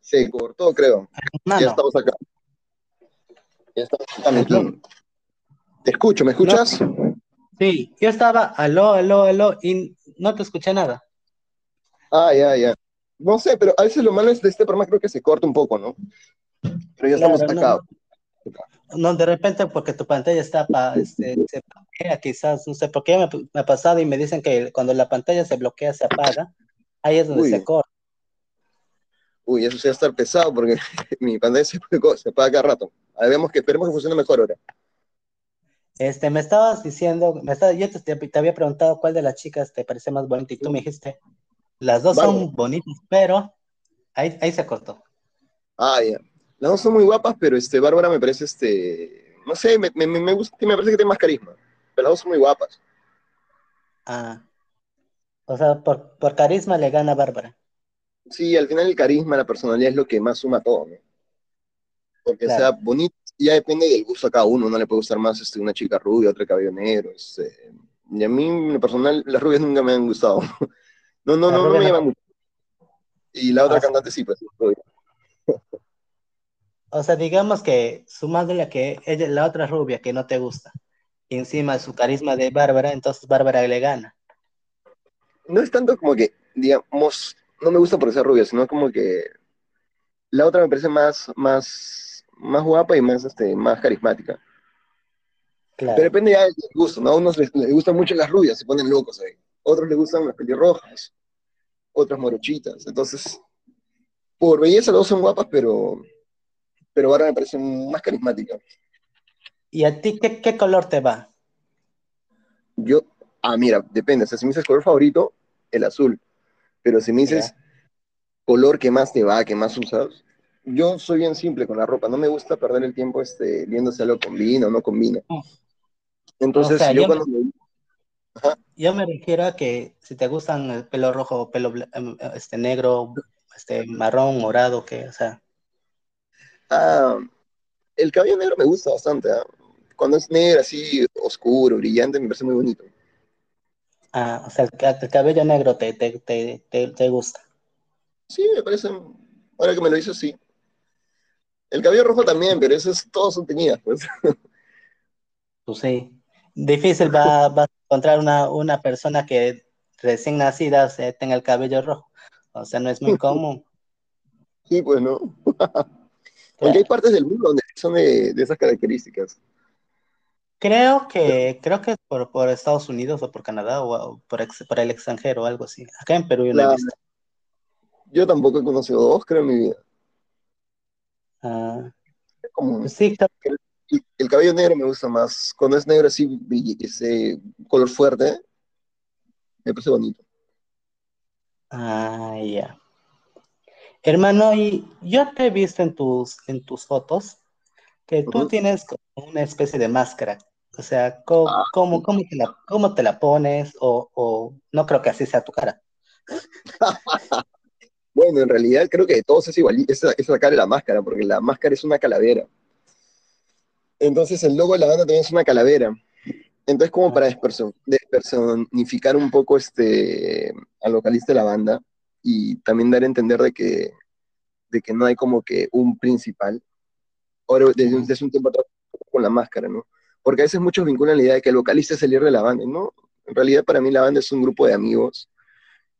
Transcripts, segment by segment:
Se cortó, creo. Ya estamos acá. Ya estamos acá, Te escucho, ¿me escuchas? Sí, yo estaba aló, aló, aló, y no te escuché nada. Ah, ya, ya. No sé, pero a veces lo malo es de este programa creo que se corta un poco, ¿no? Pero ya estamos acá. No, de repente porque tu pantalla está para, este, se bloquea quizás, no sé, porque me, me, ha pasado y me dicen que cuando la pantalla se bloquea, se apaga, ahí es donde se corta. Uy, eso sí va a estar pesado porque mi pantalla se, se apaga cada rato. A ver, que, esperemos que funcione mejor ahora. Este, me estabas diciendo, me estaba, yo te, había preguntado cuál de las chicas te parece más bonita y tú me dijiste, las dos son bonitas, pero ahí, ahí se cortó. Ah, ya. Las dos son muy guapas, pero este, Bárbara me parece, este, no sé, me, me, me, gusta, me parece que tiene más carisma. Pero las dos son muy guapas. Ah. O sea, por, por carisma le gana Bárbara. Sí, al final el carisma, la personalidad es lo que más suma todo, ¿no? Porque sea bonito, ya depende del gusto a cada uno, no le puede gustar más este, una chica rubia, otra cabello negro, este, y a mí, en lo personal, las rubias nunca me han gustado. No, no, no, no, me llaman mucho. Y la otra ah, cantante sí, pues. O sea, digamos que de la que ella, la otra rubia que no te gusta, y encima su carisma de Bárbara, entonces Bárbara le gana. No es tanto como que, digamos, no me gusta por ser rubia, sino como que la otra me parece más, más, más guapa y más, este, más carismática. Pero depende ya del gusto, ¿no? A unos les, gustan mucho las rubias, se ponen locos ahí. Otros les gustan las pelirrojas, otras morochitas. Entonces, por belleza los dos son guapas, pero, pero ahora me parece más carismática. ¿Y a ti qué, qué color te va? Yo, ah, mira, depende. O sea, si me dices color favorito, el azul. Pero si me dices color que más te va, que más usas, yo soy bien simple con la ropa. No me gusta perder el tiempo este, viendo si algo combina o no combina. Entonces, yo, cuando me... Yo me refiero a que si te gustan el pelo rojo, pelo em, este, negro, este, marrón, morado, que, o sea... Ah, el cabello negro me gusta bastante. ¿ah? Cuando es negro, así, oscuro, brillante, me parece muy bonito. Ah, o sea, el, cabello negro te, te, te, te, gusta. Sí, me parece, ahora que me lo dices, sí. El cabello rojo también, pero eso es, todos son teñidas, pues. Pues sí. Difícil va, va a encontrar una, una persona que recién nacida tenga el cabello rojo. O sea, no es muy común. Sí, pues no. Porque hay partes del mundo donde son de, de esas características. Creo que, creo que es por, por Estados Unidos o por Canadá o, por, por, el extranjero o algo así. Acá en Perú yo no he visto. Yo tampoco he conocido dos, creo, en mi vida. Ah. Como, sí, el, cabello negro me gusta más. Cuando es negro así, ese color fuerte, me parece bonito. Ah, ya. Hermano, y yo te he visto en tus, en tus fotos que tú tienes como una especie de máscara. O sea, ¿cómo, ah, cómo, te, la, cómo te la pones? O, o, no creo que así sea tu cara. bueno, en realidad creo que de todos es igual, es, es sacar la máscara, porque la máscara es una calavera. Entonces el logo de la banda también es una calavera. Entonces, como para despersonificar un poco este, al vocalista de la banda y también dar a entender de que, de que no hay como que un principal, ahora desde, desde un tiempo atrás con la máscara, ¿no? Porque a veces muchos vinculan la idea de que el vocalista es el líder de la banda, ¿no? En realidad para mí la banda es un grupo de amigos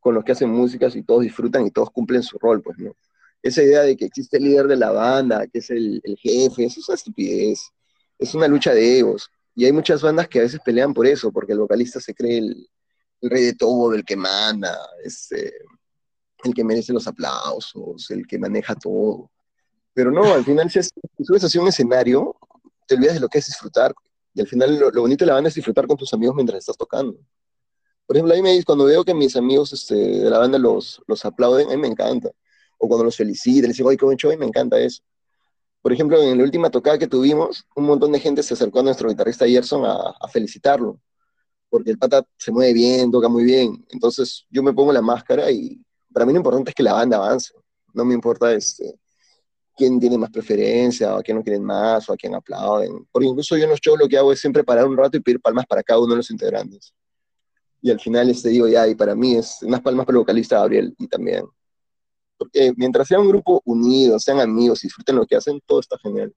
con los que hacen músicas y todos disfrutan y todos cumplen su rol, pues, ¿no? Esa idea de que existe el líder de la banda, que es el, jefe, eso es una estupidez, es una lucha de egos. Y hay muchas bandas que a veces pelean por eso, porque el vocalista se cree el, rey de todo, el que manda, este, el que merece los aplausos, el que maneja todo. Pero no, al final si, subes así un escenario, te olvidas de lo que es disfrutar. Y al final lo, bonito de la banda es disfrutar con tus amigos mientras estás tocando. Por ejemplo, a mí me cuando veo que mis amigos este, de la banda los, los aplauden, a mí me encanta. O cuando los felicitan, les digo, ay, qué buen show, y me encanta eso. Por ejemplo, en la última tocada que tuvimos, un montón de gente se acercó a nuestro guitarrista Gerson a, a felicitarlo. Porque el pata se mueve bien, toca muy bien. Entonces yo me pongo la máscara y para mí lo importante es que la banda avance. No me importa este, quién tiene más preferencia, o a quién no quieren más, o a quién aplauden. Porque incluso yo en los shows lo que hago es siempre parar un rato y pedir palmas para cada uno de los integrantes. Y al final este digo, ya, y para mí es unas palmas para el vocalista Gabriel y también. porque mientras sea un grupo unido, sean amigos, disfruten lo que hacen, todo está genial.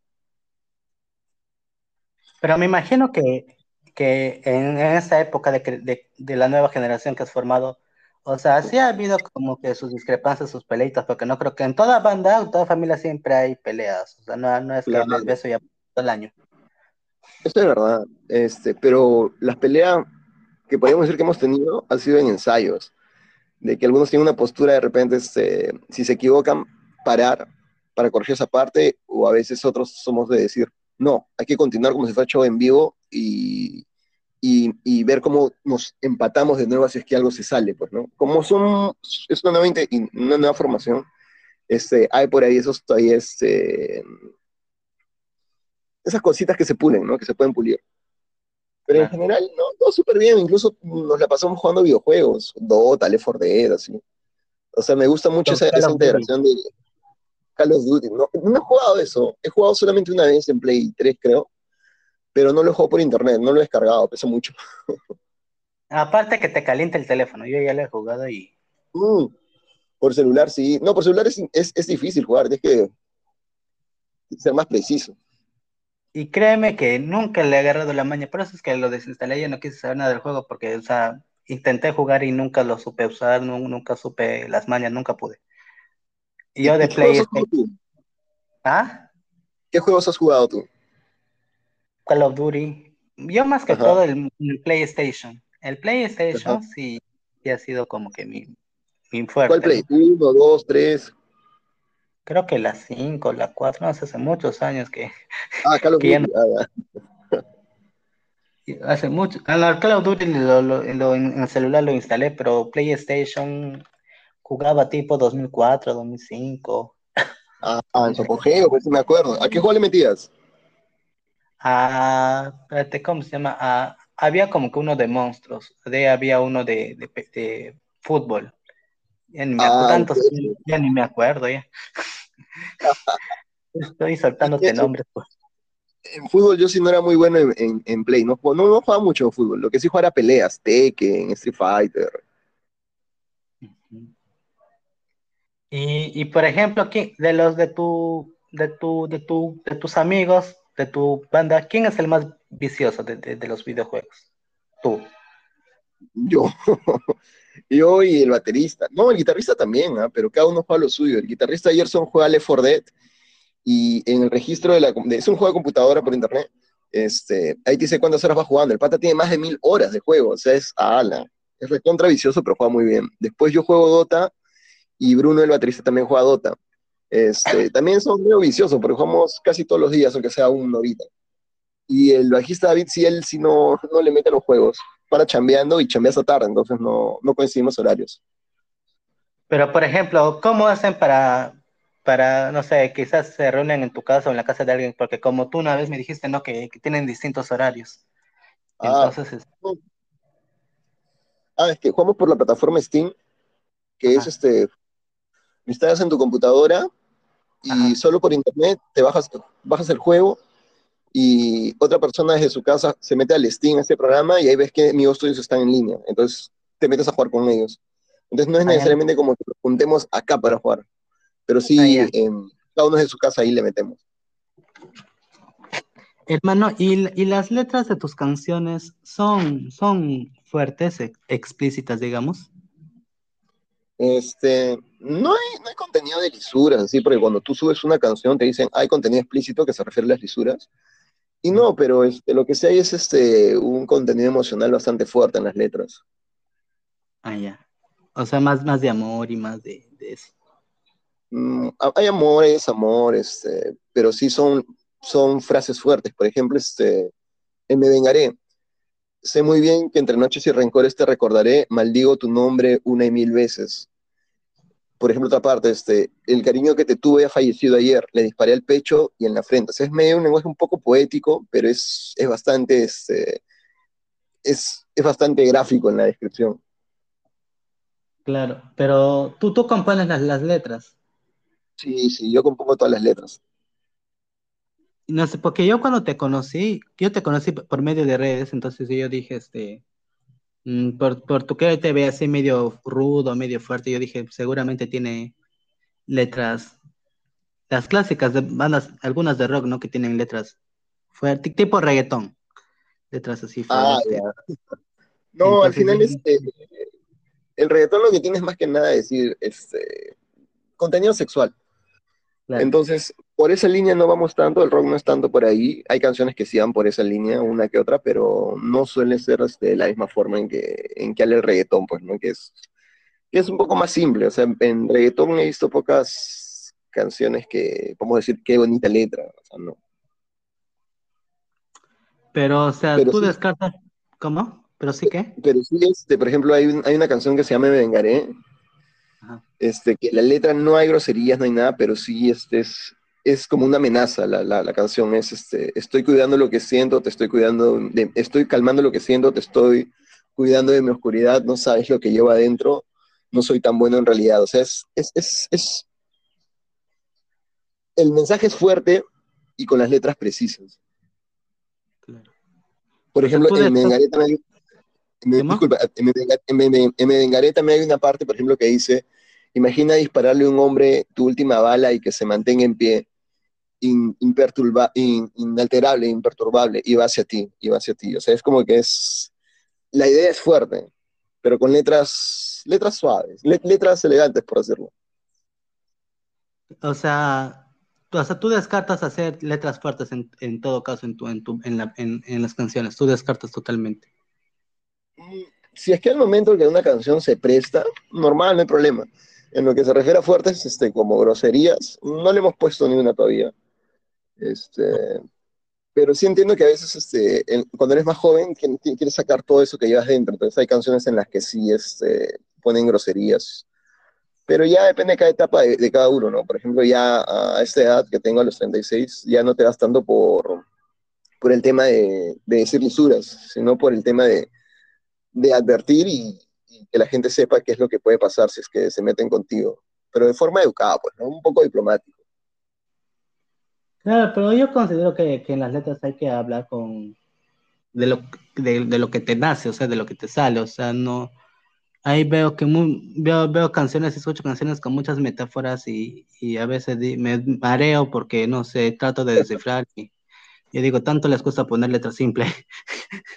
Pero me imagino que, que en, esta época de, de, la nueva generación que has formado, o sea, sí ha habido como que sus discrepancias, sus peleitas, porque no creo que en toda banda, en toda familia siempre hay peleas. O sea, no, no es que les beso ya todo el año. Esto es verdad, este, pero las peleas que podríamos decir que hemos tenido han sido en ensayos, de que algunos tienen una postura de repente, este, si se equivocan, parar para corregir esa parte, o a veces otros somos de decir, no, hay que continuar como si fuera show en vivo y, y, ver cómo nos empatamos de nuevo si es que algo se sale, pues, ¿no? Como son, es una nueva, una nueva formación, este, hay por ahí esos todavía, este, esas cositas que se pulen, ¿no? Que se pueden pulir. Pero en general, no, todo súper bien, incluso nos la pasamos jugando videojuegos, Dota, Left 4 Dead, así. O sea, me gusta mucho esa, esa integración de Call of Duty. No, no he jugado eso, he jugado solamente una vez en Play 3, creo, pero no lo juego por internet, no lo he descargado, pesa mucho. Aparte que te calienta el teléfono, yo ya lo he jugado y... Mm, por celular sí, no, por celular es, es, difícil jugar, tienes que ser más preciso. Y créeme que nunca le he agarrado la maña, por eso es que lo desinstalé, ya no quise saber nada del juego, porque, o sea, intenté jugar y nunca lo supe usar, nunca supe las mañas, nunca pude. Y yo de PlayStation. ¿Ah? ¿Qué juegos has jugado tú? Call of Duty. Yo más que todo el, PlayStation. El PlayStation sí, ha sido como que mi, mi fuerte. ¿Cuál Play? ¿Uno, dos, tres? Creo que la cinco, la cuatro, no sé, hace muchos años que... Ah, Call of Duty. Ah, hace mucho. Ah, Call of Duty en el celular lo instalé, pero PlayStation jugaba tipo 2004, 2005. Ah, en su apogeo, pues me acuerdo. ¿A qué juego le metías? Ah, espérate, ¿cómo se llama? Ah, había como que uno de monstruos, de, había uno de, de, fútbol. Ya ni me acuerdo, ah, ya ni me acuerdo ya. Estoy saltándote nombres. Pues. En fútbol yo sí no era muy bueno en, en, Play, no, no, no, jugaba mucho en fútbol, lo que sí jugaba era peleas, Tekken, Street Fighter. Y, y por ejemplo, aquí, de los de tu, de tu, de tu, de tus amigos, de tu banda, ¿quién es el más vicioso de, los videojuegos? Tú. Yo. Yo y el baterista. No, el guitarrista también, ¿ah? pero cada uno juega lo suyo. El guitarrista Gerson juega Left 4 Dead y en el registro de la... es un juego de computadora por internet. Este, ahí dice cuántas horas va jugando. El pata tiene más de mil horas de juego, o sea, es ala. Es recontra vicioso, pero juega muy bien. Después yo juego Dota y Bruno, el baterista, también juega Dota. Este, también son muy viciosos, porque jugamos casi todos los días, aunque sea un ahorita. Y el bajista David, si él si no, no le mete los juegos, para chambeando y chambea esa tarde, entonces no, no coincidimos horarios. Pero, por ejemplo, ¿cómo hacen para, para, no sé, quizás se reúnen en tu casa o en la casa de alguien? Porque como tú una vez me dijiste, ¿no? Que, tienen distintos horarios. Ah, entonces... ah, es que jugamos por la plataforma Steam, que es este, instalas en tu computadora y solo por internet te bajas, bajas el juego y otra persona desde su casa se mete al Steam a este programa y ahí ves que mis estudios están en línea. Entonces te metes a jugar con ellos. Entonces no es necesariamente como que nos juntemos acá para jugar, pero sí en cada uno de su casa ahí le metemos. Hermano, ¿y, ¿y, las letras de tus canciones son, son fuertes, explícitas, digamos? Este, no hay, no hay contenido de lisuras, así, porque cuando tú subes una canción te dicen hay contenido explícito que se refiere a las lisuras. Y no, pero este, lo que sí hay es este, un contenido emocional bastante fuerte en las letras. Ah, ya. O sea, más, más de amor y más de, eso. Mm, hay amor, hay desamor, este, pero sí son, son frases fuertes. Por ejemplo, este, Me vengaré. Sé muy bien que entre noches y rencores te recordaré, maldigo tu nombre una y mil veces. Por ejemplo, otra parte, este, el cariño que te tuve ha fallecido ayer, le disparé al pecho y en la frente. es medio un lenguaje un poco poético, pero es, es bastante, este, es, es bastante gráfico en la descripción. Claro, pero tú, tú compones las, las letras. Sí, sí, yo compongo todas las letras. No sé, porque yo cuando te conocí, yo te conocí por medio de redes, entonces yo dije, este, mm, por, por tu que te ve así medio rudo, medio fuerte, yo dije, seguramente tiene, letras, las clásicas de bandas, algunas de rock, ¿no? Que tienen letras fuertes, tipo reggaetón, letras así ah, fuertes. no, al final este, el reggaetón lo que tiene es más que nada decir este, contenido sexual. Entonces, por esa línea no vamos tanto, el rock no es tanto por ahí. Hay canciones que sí van por esa línea, una que otra, pero no suele ser este, de la misma forma en que, en que el reggaetón, pues, ¿no? Que es, que es un poco más simple. O sea, en reggaetón he visto pocas canciones que, podemos decir, qué bonita letra, o sea, no. Pero, o sea, tú descartas, ¿cómo? ¿Pero sí qué? Pero sí, este, por ejemplo, hay, hay una canción que se llama Me Vengaré, este, que la letra no hay groserías, no hay nada, pero sí este, es, es como una amenaza la, la, canción, es este, estoy cuidando lo que siento, te estoy cuidando, de, estoy calmando lo que siento, te estoy cuidando de mi oscuridad, no sabes lo que llevo adentro, no soy tan bueno en realidad, o sea, es, es, es, es el mensaje es fuerte y con las letras precisas. Por ejemplo, en Mengaré también hay una parte, por ejemplo, que dice, Imagina dispararle a un hombre tu última bala y que se mantenga en pie, inalterable, imperturbable, y va hacia ti, y va hacia ti. O sea, es como que es, la idea es fuerte, pero con letras, letras suaves, letras elegantes, por decirlo. O sea, tú, tú descartas hacer letras fuertes en, todo caso en, tu, en, tu, en, las canciones, tú descartas totalmente. Mm, si es que al momento que una canción se presta, normal, no hay problema. En lo que se refiere a fuertes, este, como groserías, no le hemos puesto ni una todavía. Este, pero sí entiendo que a veces, este, cuando eres más joven, quieres sacar todo eso que llevas dentro. Entonces hay canciones en las que sí este, ponen groserías. Pero ya depende de cada etapa de, cada uno, ¿no? Por ejemplo, ya a esta edad que tengo a los 36, ya no te vas tanto por, por el tema de, de decir lisuras, sino por el tema de, de advertir y, que la gente sepa qué es lo que puede pasar si es que se meten contigo, pero de forma educada, pues, ¿no? Un poco diplomático. Claro, pero yo considero que, en las letras hay que hablar con de lo, de, lo que te nace, o sea, de lo que te sale, o sea, no, ahí veo que veo, veo canciones, escucho canciones con muchas metáforas y, a veces me mareo porque, no sé, trato de descifrar y yo digo, tanto les cuesta poner letras simples.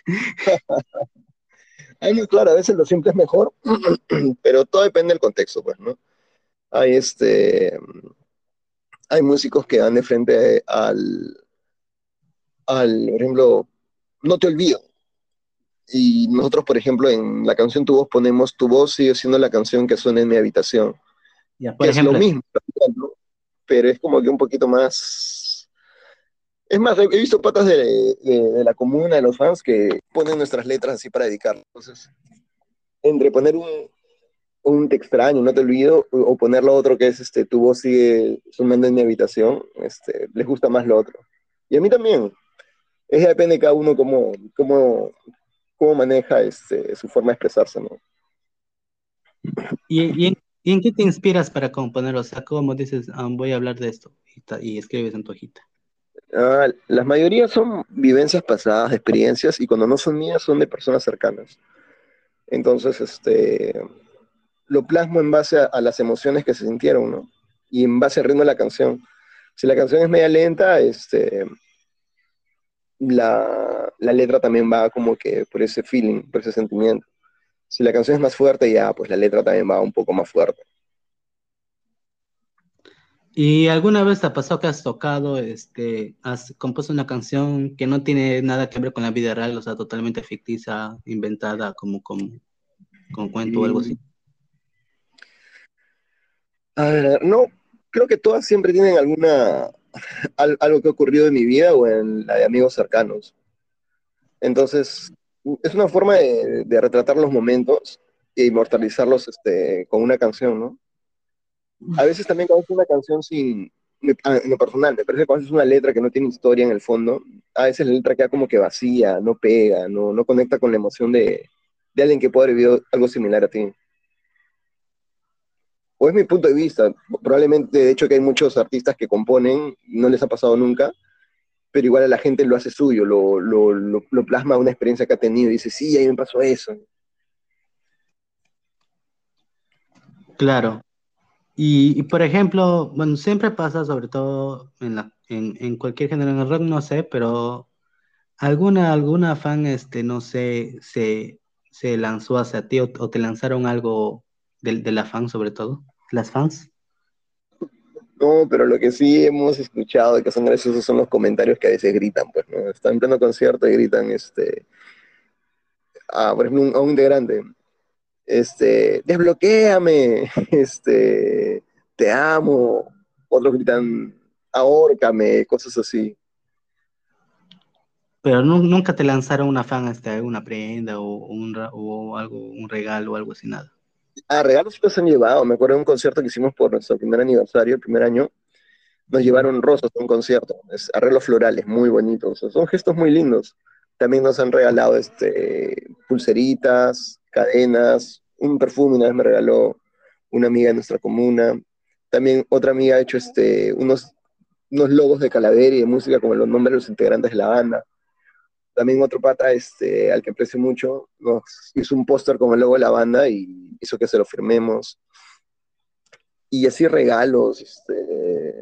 claro, a veces lo simple es mejor, pero todo depende del contexto, pues, ¿no? Hay este. Hay músicos que van de frente al. al, por ejemplo, No te olvido. Y nosotros, por ejemplo, en la canción Tu voz ponemos Tu voz sigue siendo la canción que suena en mi habitación. Ya, por ejemplo. Es lo mismo, pero es como que un poquito más es más, he visto patas de, la comuna, de los fans, que ponen nuestras letras así para dedicar. Entonces, entre poner un, un te extraño, no te olvido, o poner lo otro que es, este, tu voz sigue sonando en mi habitación, este, les gusta más lo otro. Y a mí también. Es depende de cada uno cómo, cómo, cómo maneja este, su forma de expresarse, ¿no? ¿Y, en, qué te inspiras para componer? O sea, ¿cómo dices, ah, voy a hablar de esto? Y, y escribes en tu hojita. Ah, las mayorías son vivencias pasadas, experiencias, y cuando no son mías son de personas cercanas. Entonces, este, lo plasmo en base a, las emociones que se sintieron, ¿no? Y en base al ritmo de la canción. Si la canción es media lenta, este, la, la letra también va como que por ese feeling, por ese sentimiento. Si la canción es más fuerte, ya, pues la letra también va un poco más fuerte. ¿Y alguna vez te ha pasado que has tocado, este, has compuesto una canción que no tiene nada que ver con la vida real, o sea, totalmente ficticia, inventada, como, como, como cuento o algo así? A ver, no, creo que todas siempre tienen alguna, algo que ha ocurrido en mi vida o en la de amigos cercanos. Entonces, es una forma de, de retratar los momentos e inmortalizarlos este, con una canción, ¿no? a veces también cuando es una canción sin, en lo personal, me parece que cuando es una letra que no tiene historia en el fondo, a veces la letra queda como que vacía, no pega, no, no conecta con la emoción de, de alguien que pueda haber vivido algo similar a ti. O es mi punto de vista, probablemente de hecho que hay muchos artistas que componen, no les ha pasado nunca, pero igual a la gente lo hace suyo, lo, lo, plasma una experiencia que ha tenido y dice, sí, a mí me pasó eso. Claro, Y, por ejemplo, bueno, siempre pasa, sobre todo en, la, en, cualquier género, en el rock no sé, pero alguna, alguna fan, este, no sé, se, se lanzó hacia ti o, te lanzaron algo de, de, la fan sobre todo, las fans. No, pero lo que sí hemos escuchado que son graciosos son los comentarios que a veces gritan, pues, ¿no? Están en pleno concierto y gritan, este, a, por ejemplo, a un integrante, este, desbloquéame, este, te amo, otros gritan, ahórcame, cosas así. Pero nunca te lanzaron una fan, este, una prenda o, un, o algo, un regalo o algo así, nada. Ah, regalos se han llevado. Me acuerdo de un concierto que hicimos por nuestro primer aniversario, el primer año. Nos llevaron rosas a un concierto, es, arreglos florales muy bonitos. Son gestos muy lindos. También nos han regalado este, pulseritas, cadenas, un perfume una vez me regaló una amiga de nuestra comuna. También otra amiga ha hecho este, unos, unos logos de calavera y de música como los nombres de los integrantes de la banda. También otro pata este, al que aprecio mucho nos hizo un póster con el logo de la banda y hizo que se lo firmemos. Y así regalos, este,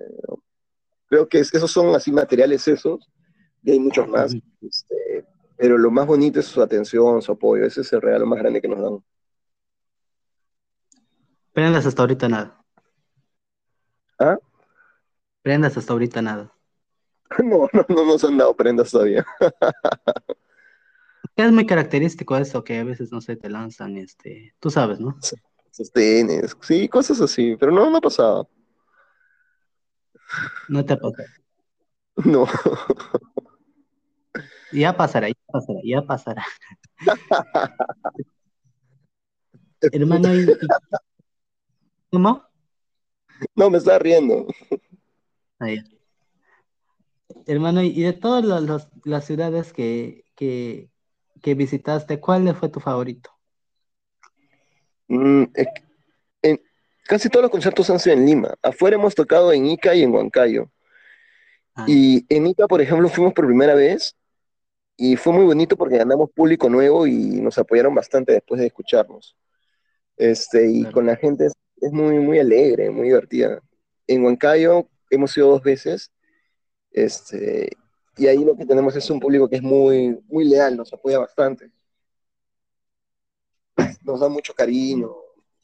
creo que esos son así materiales esos, y hay muchos más. Este, pero lo más bonito es su atención, su apoyo, ese es el regalo más grande que nos dan. Prendas hasta ahorita nada. ¿Ah? Prendas hasta ahorita nada. No, no, no nos han dado prendas todavía. es muy característico eso, que a veces, no sé, te lanzan, este, tú sabes, ¿no? Sostenes, sí, cosas así, pero no, no ha pasado. No te ha pasado. No. Ya pasará, ya pasará, ya pasará. Hermano, ¿y, ¿cómo? No, me está riendo. Ahí. Hermano, y de todas las ciudades que, visitaste, ¿cuál fue tu favorito? Mm, casi todos los conciertos han sido en Lima. Afuera hemos tocado en Ica y en Huancayo. Ah. Y en Ica, por ejemplo, fuimos por primera vez y fue muy bonito porque ganamos público nuevo y nos apoyaron bastante después de escucharnos. Este, y con la gente es, es, muy, muy alegre, muy divertida. En Huancayo hemos ido dos veces este, y ahí lo que tenemos es un público que es muy, muy leal, nos apoya bastante. Nos da mucho cariño,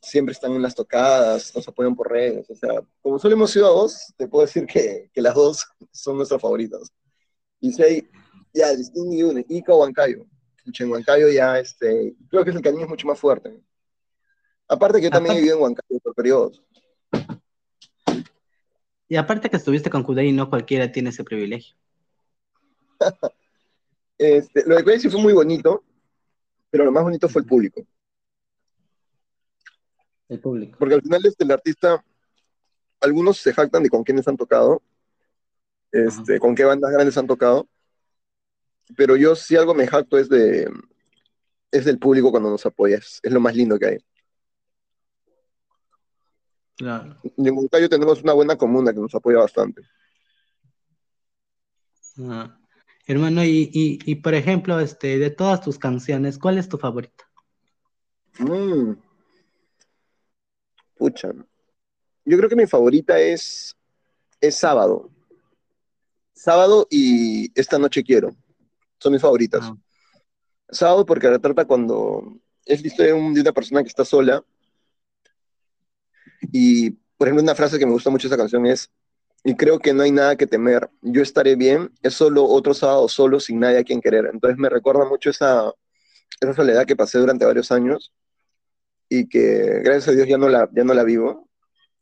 siempre están en las tocadas, nos apoyan por redes. O sea, como solo hemos ido a dos, te puedo decir que, que las dos son nuestras favoritas. Y si hay, ya, distingue una, Ica o Huancayo. En Huancayo ya, este, creo que el cariño es mucho más fuerte. Aparte que yo también he vivido en Huancayo por periodos. Y aparte que estuviste con Kudai, no cualquiera tiene ese privilegio. este, lo de Kudai sí fue muy bonito, pero lo más bonito fue el público. El público. Porque al final este, el artista, algunos se jactan de con quiénes han tocado, este, con qué bandas grandes han tocado, pero yo si algo me jacto es de es del público cuando nos apoyas, es lo más lindo que hay. Claro. Y en Moncayo tenemos una buena comuna que nos apoya bastante. Ah. Hermano, y, por ejemplo, este, de todas tus canciones, ¿cuál es tu favorita? Mm. Pucha. Yo creo que mi favorita es, es Sábado. Sábado y Esta Noche Quiero. Son mis favoritas. Ah. Sábado porque retrata cuando es la historia de una persona que está sola y, por ejemplo, una frase que me gusta mucho de esa canción es, y creo que no hay nada que temer, yo estaré bien, es solo otro sábado solo sin nadie a quien querer. Entonces me recuerda mucho esa, esa soledad que pasé durante varios años y que gracias a Dios ya no la, ya no la vivo.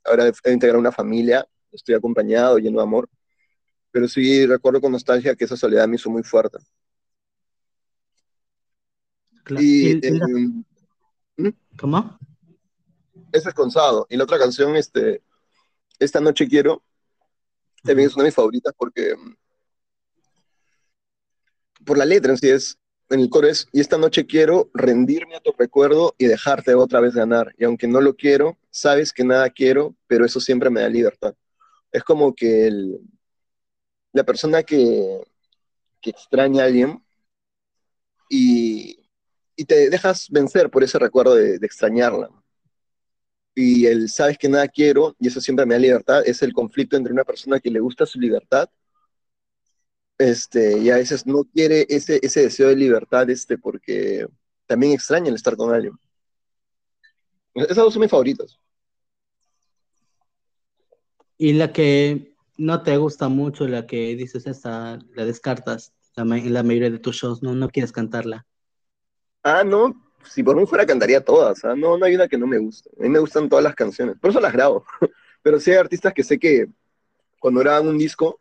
Ahora he integrado una familia, estoy acompañado, lleno de amor, pero sí recuerdo con nostalgia que esa soledad me hizo muy fuerte. Y, ¿Mm? ¿Cómo? Es Consado. Y la otra canción, este, Esta Noche Quiero, también es una de mis favoritas porque mm, por la letra en sí es, en el coro es, y esta noche quiero rendirme a tu recuerdo y dejarte otra vez ganar. Y aunque no lo quiero, sabes que nada quiero, pero eso siempre me da libertad. Es como que la persona que, que extraña a alguien y, y, te dejas vencer por ese recuerdo de extrañarla y el sabes que nada quiero, y eso siempre me da libertad, es el conflicto entre una persona que le gusta su libertad este, y a veces no quiere ese, ese deseo de libertad este, porque también extraña el estar con alguien. Esas dos son mis favoritas. Y la que no te gusta mucho, la que dices esta, la descartas la, la mayoría de tus shows, no, no quieres cantarla. Ah, no, si por mí fuera cantaría todas, ¿ah? no, no hay una que no me guste. A mí me gustan todas las canciones, por eso las grabo. Pero sí hay artistas que sé que cuando graban un disco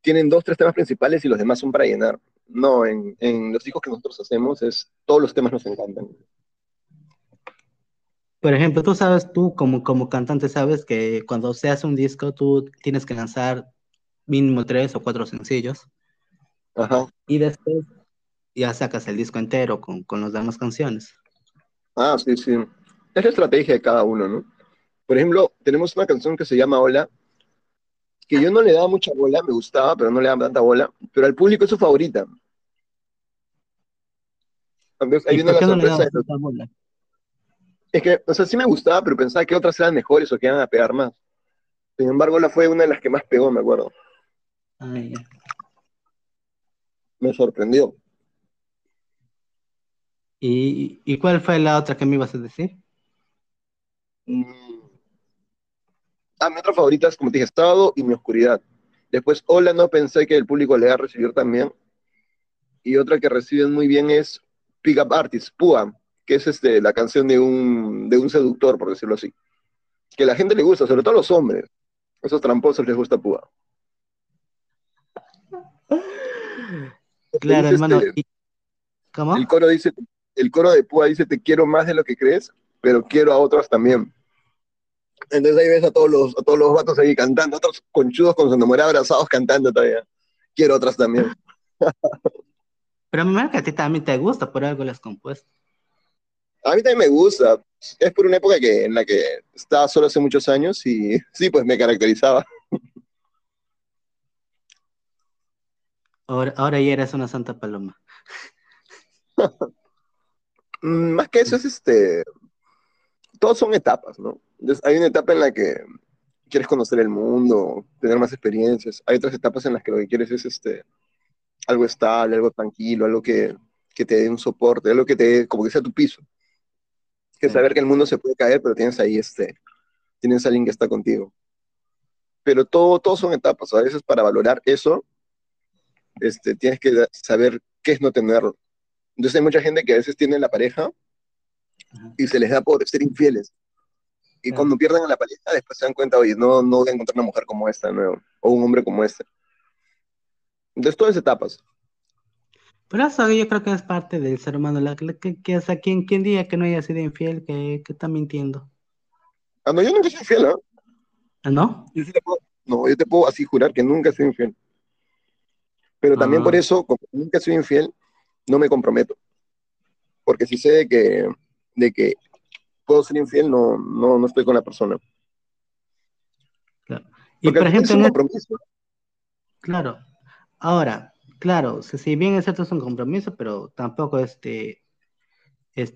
tienen dos, tres temas principales y los demás son para llenar. No, en, en los discos que nosotros hacemos es todos los temas nos encantan. Por ejemplo, tú sabes, tú como, como cantante sabes que cuando se hace un disco tú tienes que lanzar mínimo tres o cuatro sencillos. Ajá. Y después ya sacas el disco entero con, con las demás canciones. Ah, sí, sí. Es la estrategia de cada uno, ¿no? Por ejemplo, tenemos una canción que se llama Hola, que yo no le daba mucha bola, me gustaba, pero no le daba tanta bola, pero al público es su favorita. Entonces, ahí viene la sorpresa. bola? Es que, o sea, sí me gustaba, pero pensaba que otras eran mejores o que iban a pegar más. Sin embargo, la fue una de las que más pegó, me acuerdo. Ay, Me sorprendió. ¿Y, ¿Y, cuál fue la otra que me ibas a decir? Mm. Ah, mi otra favorita es, como te dije, Estado y Mi Oscuridad. Después, Hola, no pensé que el público le iba a recibir también. Y otra que reciben muy bien es Pick Up Artist, Pua, que es este, la canción de un, de un seductor, por decirlo así. Que a la gente le gusta, sobre todo a los hombres. esos tramposos les gusta Púa. Claro, hermano. Este, ¿Cómo? El coro dice, el coro de Púa dice, te quiero más de lo que crees, pero quiero a otros también. Entonces ahí ves a todos los, a todos los vatos ahí cantando, otros conchudos con su enamorada abrazados cantando todavía. Quiero otras también. Pero me que a ti también te gusta, por algo las compuesto. A mí también me gusta. Es por una época que, en la que estaba solo hace muchos años y sí, pues me caracterizaba. Ahora, ahora ya eres una santa paloma. Mm, más que eso es este. Todos son etapas, ¿no? hay una etapa en la que quieres conocer el mundo, tener más experiencias. Hay otras etapas en las que lo que quieres es este algo estable, algo tranquilo, algo que, que te dé un soporte, algo que te dé, como que sea tu piso que saber que el mundo se puede caer, pero tienes ahí este, tienes a alguien que está contigo. Pero todo, todo son etapas, a veces para valorar eso, este, tienes que saber qué es no tenerlo. Entonces hay mucha gente que a veces tiene la pareja y se les da por ser infieles. Y cuando pierden a la pareja, después se dan cuenta, oye, no, no voy a encontrar una mujer como esta, ¿no? o un hombre como este. Entonces, todas etapas. Pero eso yo creo que es parte del ser humano. La, que, que, o sea, quien, quien diga que no haya sido infiel, que, que está mintiendo. Ah, no, yo nunca soy infiel, ¿eh? ¿Ah, no? Yo sí te puedo, no, yo te puedo así jurar que nunca soy infiel. Pero también por ah. eso, como nunca soy infiel, no me comprometo. Porque si sé de que, de que puedo ser infiel, no, no, no estoy con la persona. Claro. Y por ejemplo, es un compromiso. Claro. Ahora, Claro, si bien es cierto es un compromiso, pero tampoco este es,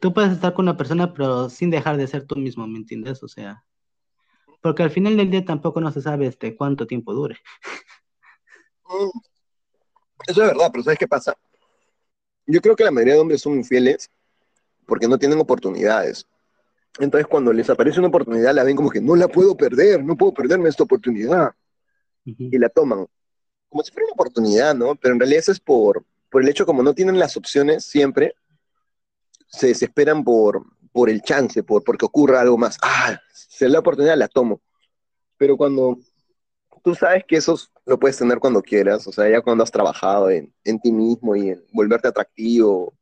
tú puedes estar con una persona pero sin dejar de ser tú mismo, ¿me entiendes? O sea, porque al final del día tampoco no se sabe este cuánto tiempo dure. Mm, eso es verdad, pero ¿sabes qué pasa? Yo creo que la mayoría de hombres son infieles porque no tienen oportunidades. Entonces cuando les aparece una oportunidad la ven como que no la puedo perder, no puedo perderme esta oportunidad. Y la toman como si fuera una oportunidad, ¿no? Pero en realidad eso es por, por el hecho como no tienen las opciones siempre, se desesperan por, por el chance, por porque ocurra algo más. Ah, si es la oportunidad, la tomo. Pero cuando tú sabes que eso lo puedes tener cuando quieras, o sea, ya cuando has trabajado en, en ti mismo y en volverte atractivo,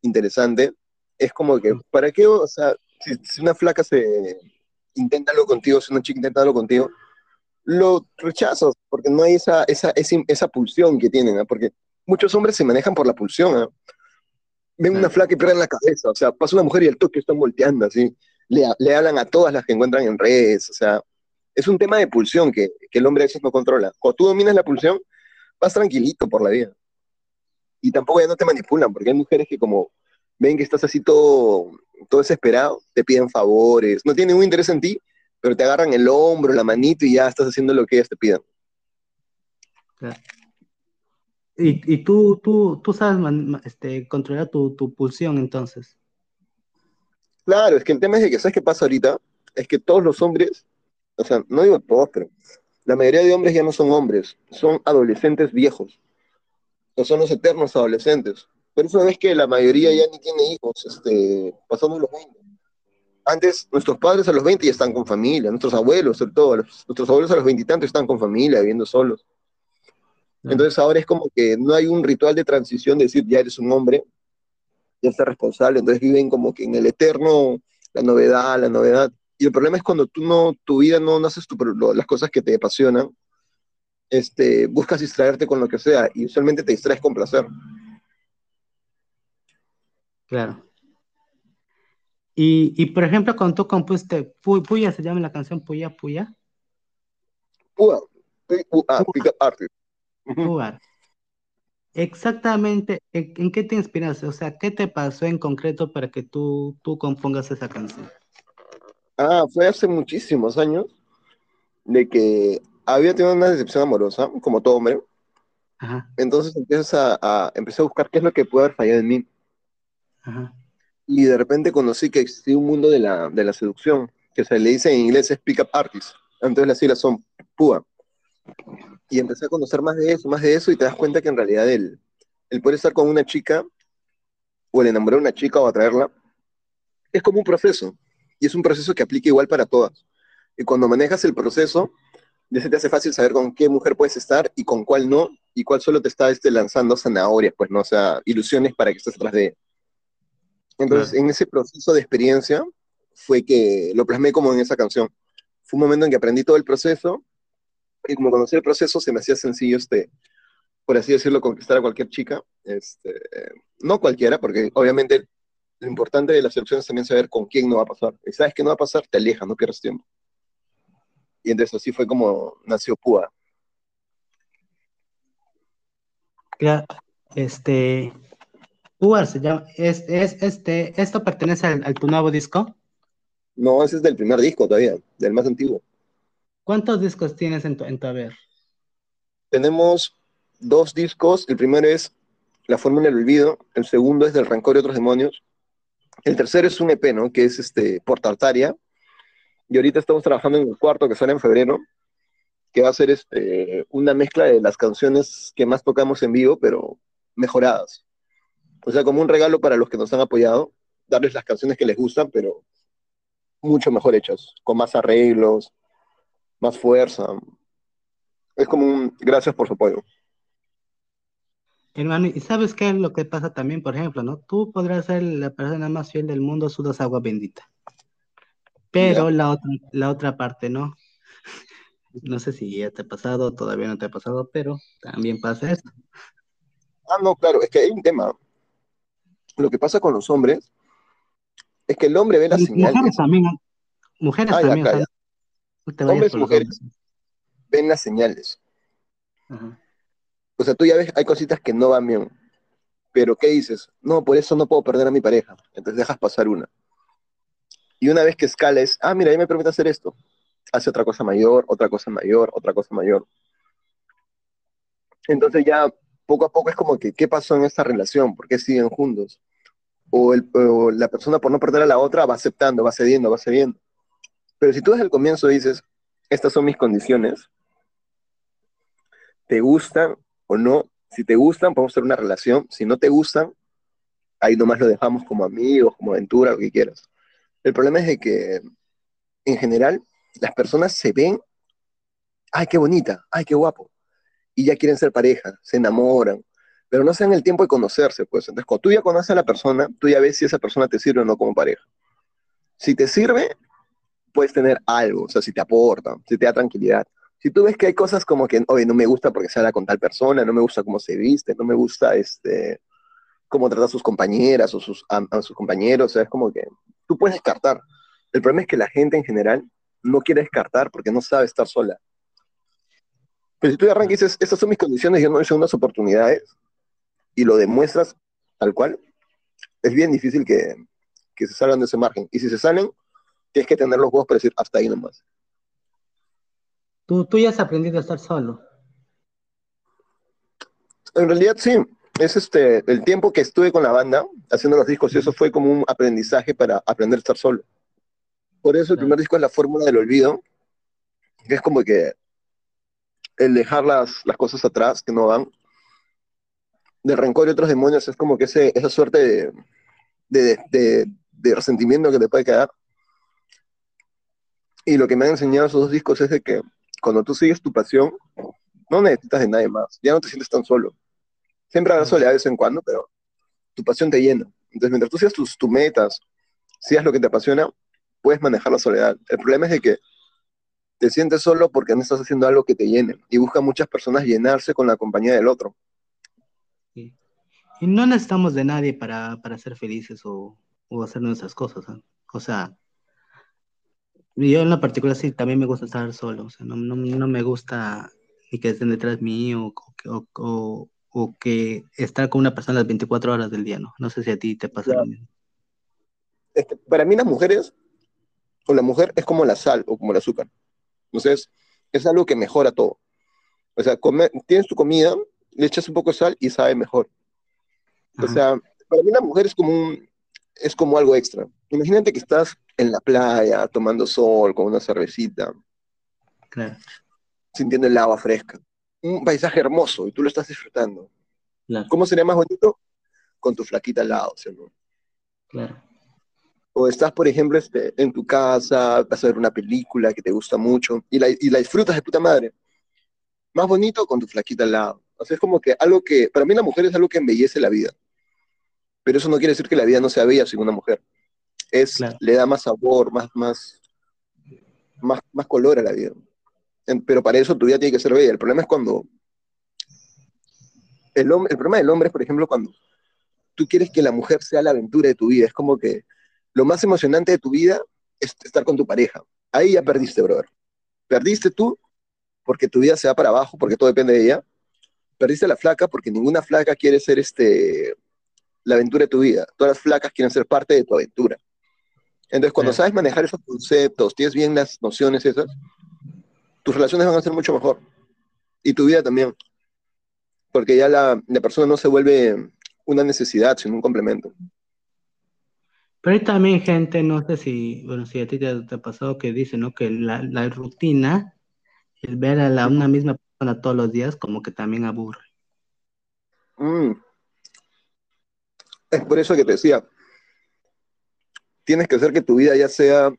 interesante, es como que, ¿para qué? O sea, si, si una flaca se intenta algo contigo, si una chica intenta algo contigo, lo rechazo, porque no hay esa, esa, esa, pulsión que tienen, ¿ah? porque muchos hombres se manejan por la pulsión. ¿ah? Ven una flaca y pierden la cabeza, o sea, pasa una mujer y el toque están volteando, así. Le, le, hablan a todas las que encuentran en redes, o sea, es un tema de pulsión que, que el hombre a veces no controla. Cuando tú dominas la pulsión, vas tranquilito por la vida. Y tampoco ya no te manipulan, porque hay mujeres que como ven que estás así todo, todo desesperado, te piden favores, no tienen ningún interés en ti, pero te agarran el hombro, la manito y ya estás haciendo lo que ellas te pidan. Y, y tú, tú, tú sabes este, controlar tu, tu pulsión entonces. Claro, es que el tema es que, ¿sabes qué pasa ahorita? Es que todos los hombres, o sea, no digo todos, pero la mayoría de hombres ya no son hombres, son adolescentes viejos, o son los eternos adolescentes. Por eso ves que la mayoría ya ni tiene hijos, este, pasando los 20. Antes, nuestros padres a los 20 ya están con familia, nuestros abuelos, sobre todo, nuestros abuelos a los 20 y tantos están con familia, viviendo solos. Entonces ahora es como que no hay un ritual de transición de decir, ya eres un hombre, ya estás responsable, entonces viven como que en el eterno, la novedad, la novedad. Y el problema es cuando tú no, tu vida no, no haces tu, las cosas que te apasionan, este, buscas distraerte con lo que sea y usualmente te distraes con placer. Claro. Y, y por ejemplo, cuando tú compusiste Puya, se llama la canción Puya Puya. Puya, ah, Artist. Exactamente, ¿en qué te inspiraste? O sea, ¿qué te pasó en concreto para que tú, tú compongas esa canción? Ah, fue hace muchísimos años de que había tenido una decepción amorosa, como todo hombre. Entonces empiezas a, a, empecé a buscar qué es lo que puede haber fallado en mí. Y de repente conocí que existía un mundo de la, de la seducción, que se le dice en inglés es pick-up artist. Entonces las siglas son PUA, y empecé a conocer más de eso, más de eso, y te das cuenta que en realidad el, el poder estar con una chica, o el enamorar a una chica o atraerla, es como un proceso, y es un proceso que aplica igual para todas. Y cuando manejas el proceso, ya se te hace fácil saber con qué mujer puedes estar y con cuál no, y cuál solo te está este, lanzando zanahorias, pues no, o sea, ilusiones para que estés atrás de Entonces, en ese proceso de experiencia fue que lo plasmé como en esa canción. Fue un momento en que aprendí todo el proceso y como conocí el proceso, se me hacía sencillo, este, por así decirlo, conquistar a cualquier chica. Este, no cualquiera, porque obviamente lo importante de la selección es también saber con quién no va a pasar. Y sabes que no va a pasar, te alejas, no pierdes tiempo. Y entonces así fue como nació Púa. Ya, este, Púa se llama, es, es, este, ¿esto pertenece al, al, tu nuevo disco? No, ese es del primer disco todavía, del más antiguo. ¿Cuántos discos tienes en tu, en haber? Tenemos dos discos. El primero es La Fórmula del Olvido. El segundo es Del Rancor y otros demonios. El tercero es un EP, ¿no? Que es este, por Tartaria. Y ahorita estamos trabajando en el cuarto que sale en febrero, que va a ser este, una mezcla de las canciones que más tocamos en vivo, pero mejoradas. O sea, como un regalo para los que nos han apoyado, darles las canciones que les gustan, pero mucho mejor hechas, con más arreglos, más fuerza. Es como un gracias por su apoyo. Hermano, ¿y sabes qué es lo que pasa también, por ejemplo, no? Tú podrás ser la persona más fiel del mundo, sudas agua bendita. Pero la otra, la otra parte, ¿no? No sé si ya te ha pasado, todavía no te ha pasado, pero también pasa esto. Ah, no, claro, es que hay un tema. Lo que pasa con los hombres es que el hombre ve las señales. Mujeres también, mujeres también. Hombres y mujeres ven las señales. O sea, tú ya ves, hay cositas que no van bien. Pero ¿qué dices? No, por eso no puedo perder a mi pareja. Entonces dejas pasar una. Y una vez que escales, ah, mira, ya me permite hacer esto. Hace otra cosa mayor, otra cosa mayor, otra cosa mayor. Entonces ya poco a poco es como que, ¿qué pasó en esta relación? ¿Por qué siguen juntos? O, o la persona por no perder a la otra va aceptando, va cediendo, va cediendo. Pero si tú desde el comienzo dices, estas son mis condiciones, ¿te gustan o no? Si te gustan, podemos hacer una relación. Si no te gustan, ahí nomás lo dejamos como amigos, como aventura, lo que quieras. El problema es de que, en general, las personas se ven, ay, qué bonita, ay, qué guapo, y ya quieren ser pareja, se enamoran, pero no se dan el tiempo de conocerse, pues. Entonces, cuando tú ya conoces a la persona, tú ya ves si esa persona te sirve o no como pareja. Si te sirve, puedes tener algo, o sea, si te aporta, si te da tranquilidad. Si tú ves que hay cosas como que, oye, no me gusta porque se habla con tal persona, no me gusta cómo se viste, no me gusta este, cómo trata a sus compañeras o sus, a, sus compañeros, o sea, es como que tú puedes descartar. El problema es que la gente en general no quiere descartar porque no sabe estar sola. Pero si tú arrancas y dices, estas son mis condiciones, yo no hice unas oportunidades, y lo demuestras tal cual, es bien difícil que, que se salgan de ese margen. Y si se salen, tienes que tener los huevos para decir hasta ahí nomás. ¿Tú, tú ya has aprendido a estar solo? En realidad sí, es este, el tiempo que estuve con la banda haciendo los discos y eso fue como un aprendizaje para aprender a estar solo. Por eso el primer disco es la fórmula del olvido, que es como que el dejar las, las cosas atrás que no van. De rencor y otros demonios es como que ese, esa suerte de, de, de, resentimiento que te puede quedar. Y lo que me han enseñado esos dos discos es de que cuando tú sigues tu pasión, no necesitas de nadie más, ya no te sientes tan solo. Siempre habrá soledad de vez en cuando, pero tu pasión te llena. Entonces, mientras tú sigas tus, tus metas, sigas lo que te apasiona, puedes manejar la soledad. El problema es de que te sientes solo porque no estás haciendo algo que te llene y busca muchas personas llenarse con la compañía del otro. Sí. Y no necesitamos de nadie para, para ser felices o, o hacer nuestras cosas. ¿eh? O sea, yo en la particular sí también me gusta estar solo. O sea, no, no, no me gusta ni que estén detrás mío o, o, o, que estar con una persona las 24 horas del día, ¿no? No sé si a ti te pasa claro. lo mismo. Este, para mí las mujeres, o la mujer es como la sal o como el azúcar. Entonces, es algo que mejora todo. O sea, come, tienes tu comida, le echas un poco de sal y sabe mejor. Ajá. O sea, para mí la mujer es como, un, es como algo extra. Imagínate que estás en la playa tomando sol con una cervecita. Claro. Sintiendo el agua fresca. Un paisaje hermoso y tú lo estás disfrutando. Claro. ¿Cómo sería más bonito? Con tu flaquita al lado, ¿sí? Claro. O estás, por ejemplo, este, en tu casa, vas a ver una película que te gusta mucho y la, y la disfrutas de puta madre. Más bonito con tu flaquita al lado. O sea, es como que algo que, para mí la mujer es algo que embellece la vida. Pero eso no quiere decir que la vida no sea bella sin una mujer. Es, claro. le da más sabor, más, más, más, más color a la vida. Pero para eso tu vida tiene que ser bella. El problema es cuando... El, el problema del hombre es, por ejemplo, cuando tú quieres que la mujer sea la aventura de tu vida. Es como que lo más emocionante de tu vida es estar con tu pareja. Ahí ya perdiste, brother. Perdiste tú porque tu vida se va para abajo, porque todo depende de ella. Perdiste la flaca porque ninguna flaca quiere ser este, la aventura de tu vida. Todas las flacas quieren ser parte de tu aventura. Entonces, cuando sí. sabes manejar esos conceptos, tienes bien las nociones esas, tus relaciones van a ser mucho mejor. Y tu vida también. Porque ya la, la persona no se vuelve una necesidad, sino un complemento. Pero hay también gente, no sé si, bueno, si a ti te, te ha pasado que dice, ¿no? Que la, la, rutina, el ver a la, una misma persona todos los días, como que también aburre. Mm. Es por eso que te decía, tienes que hacer que tu vida ya sea,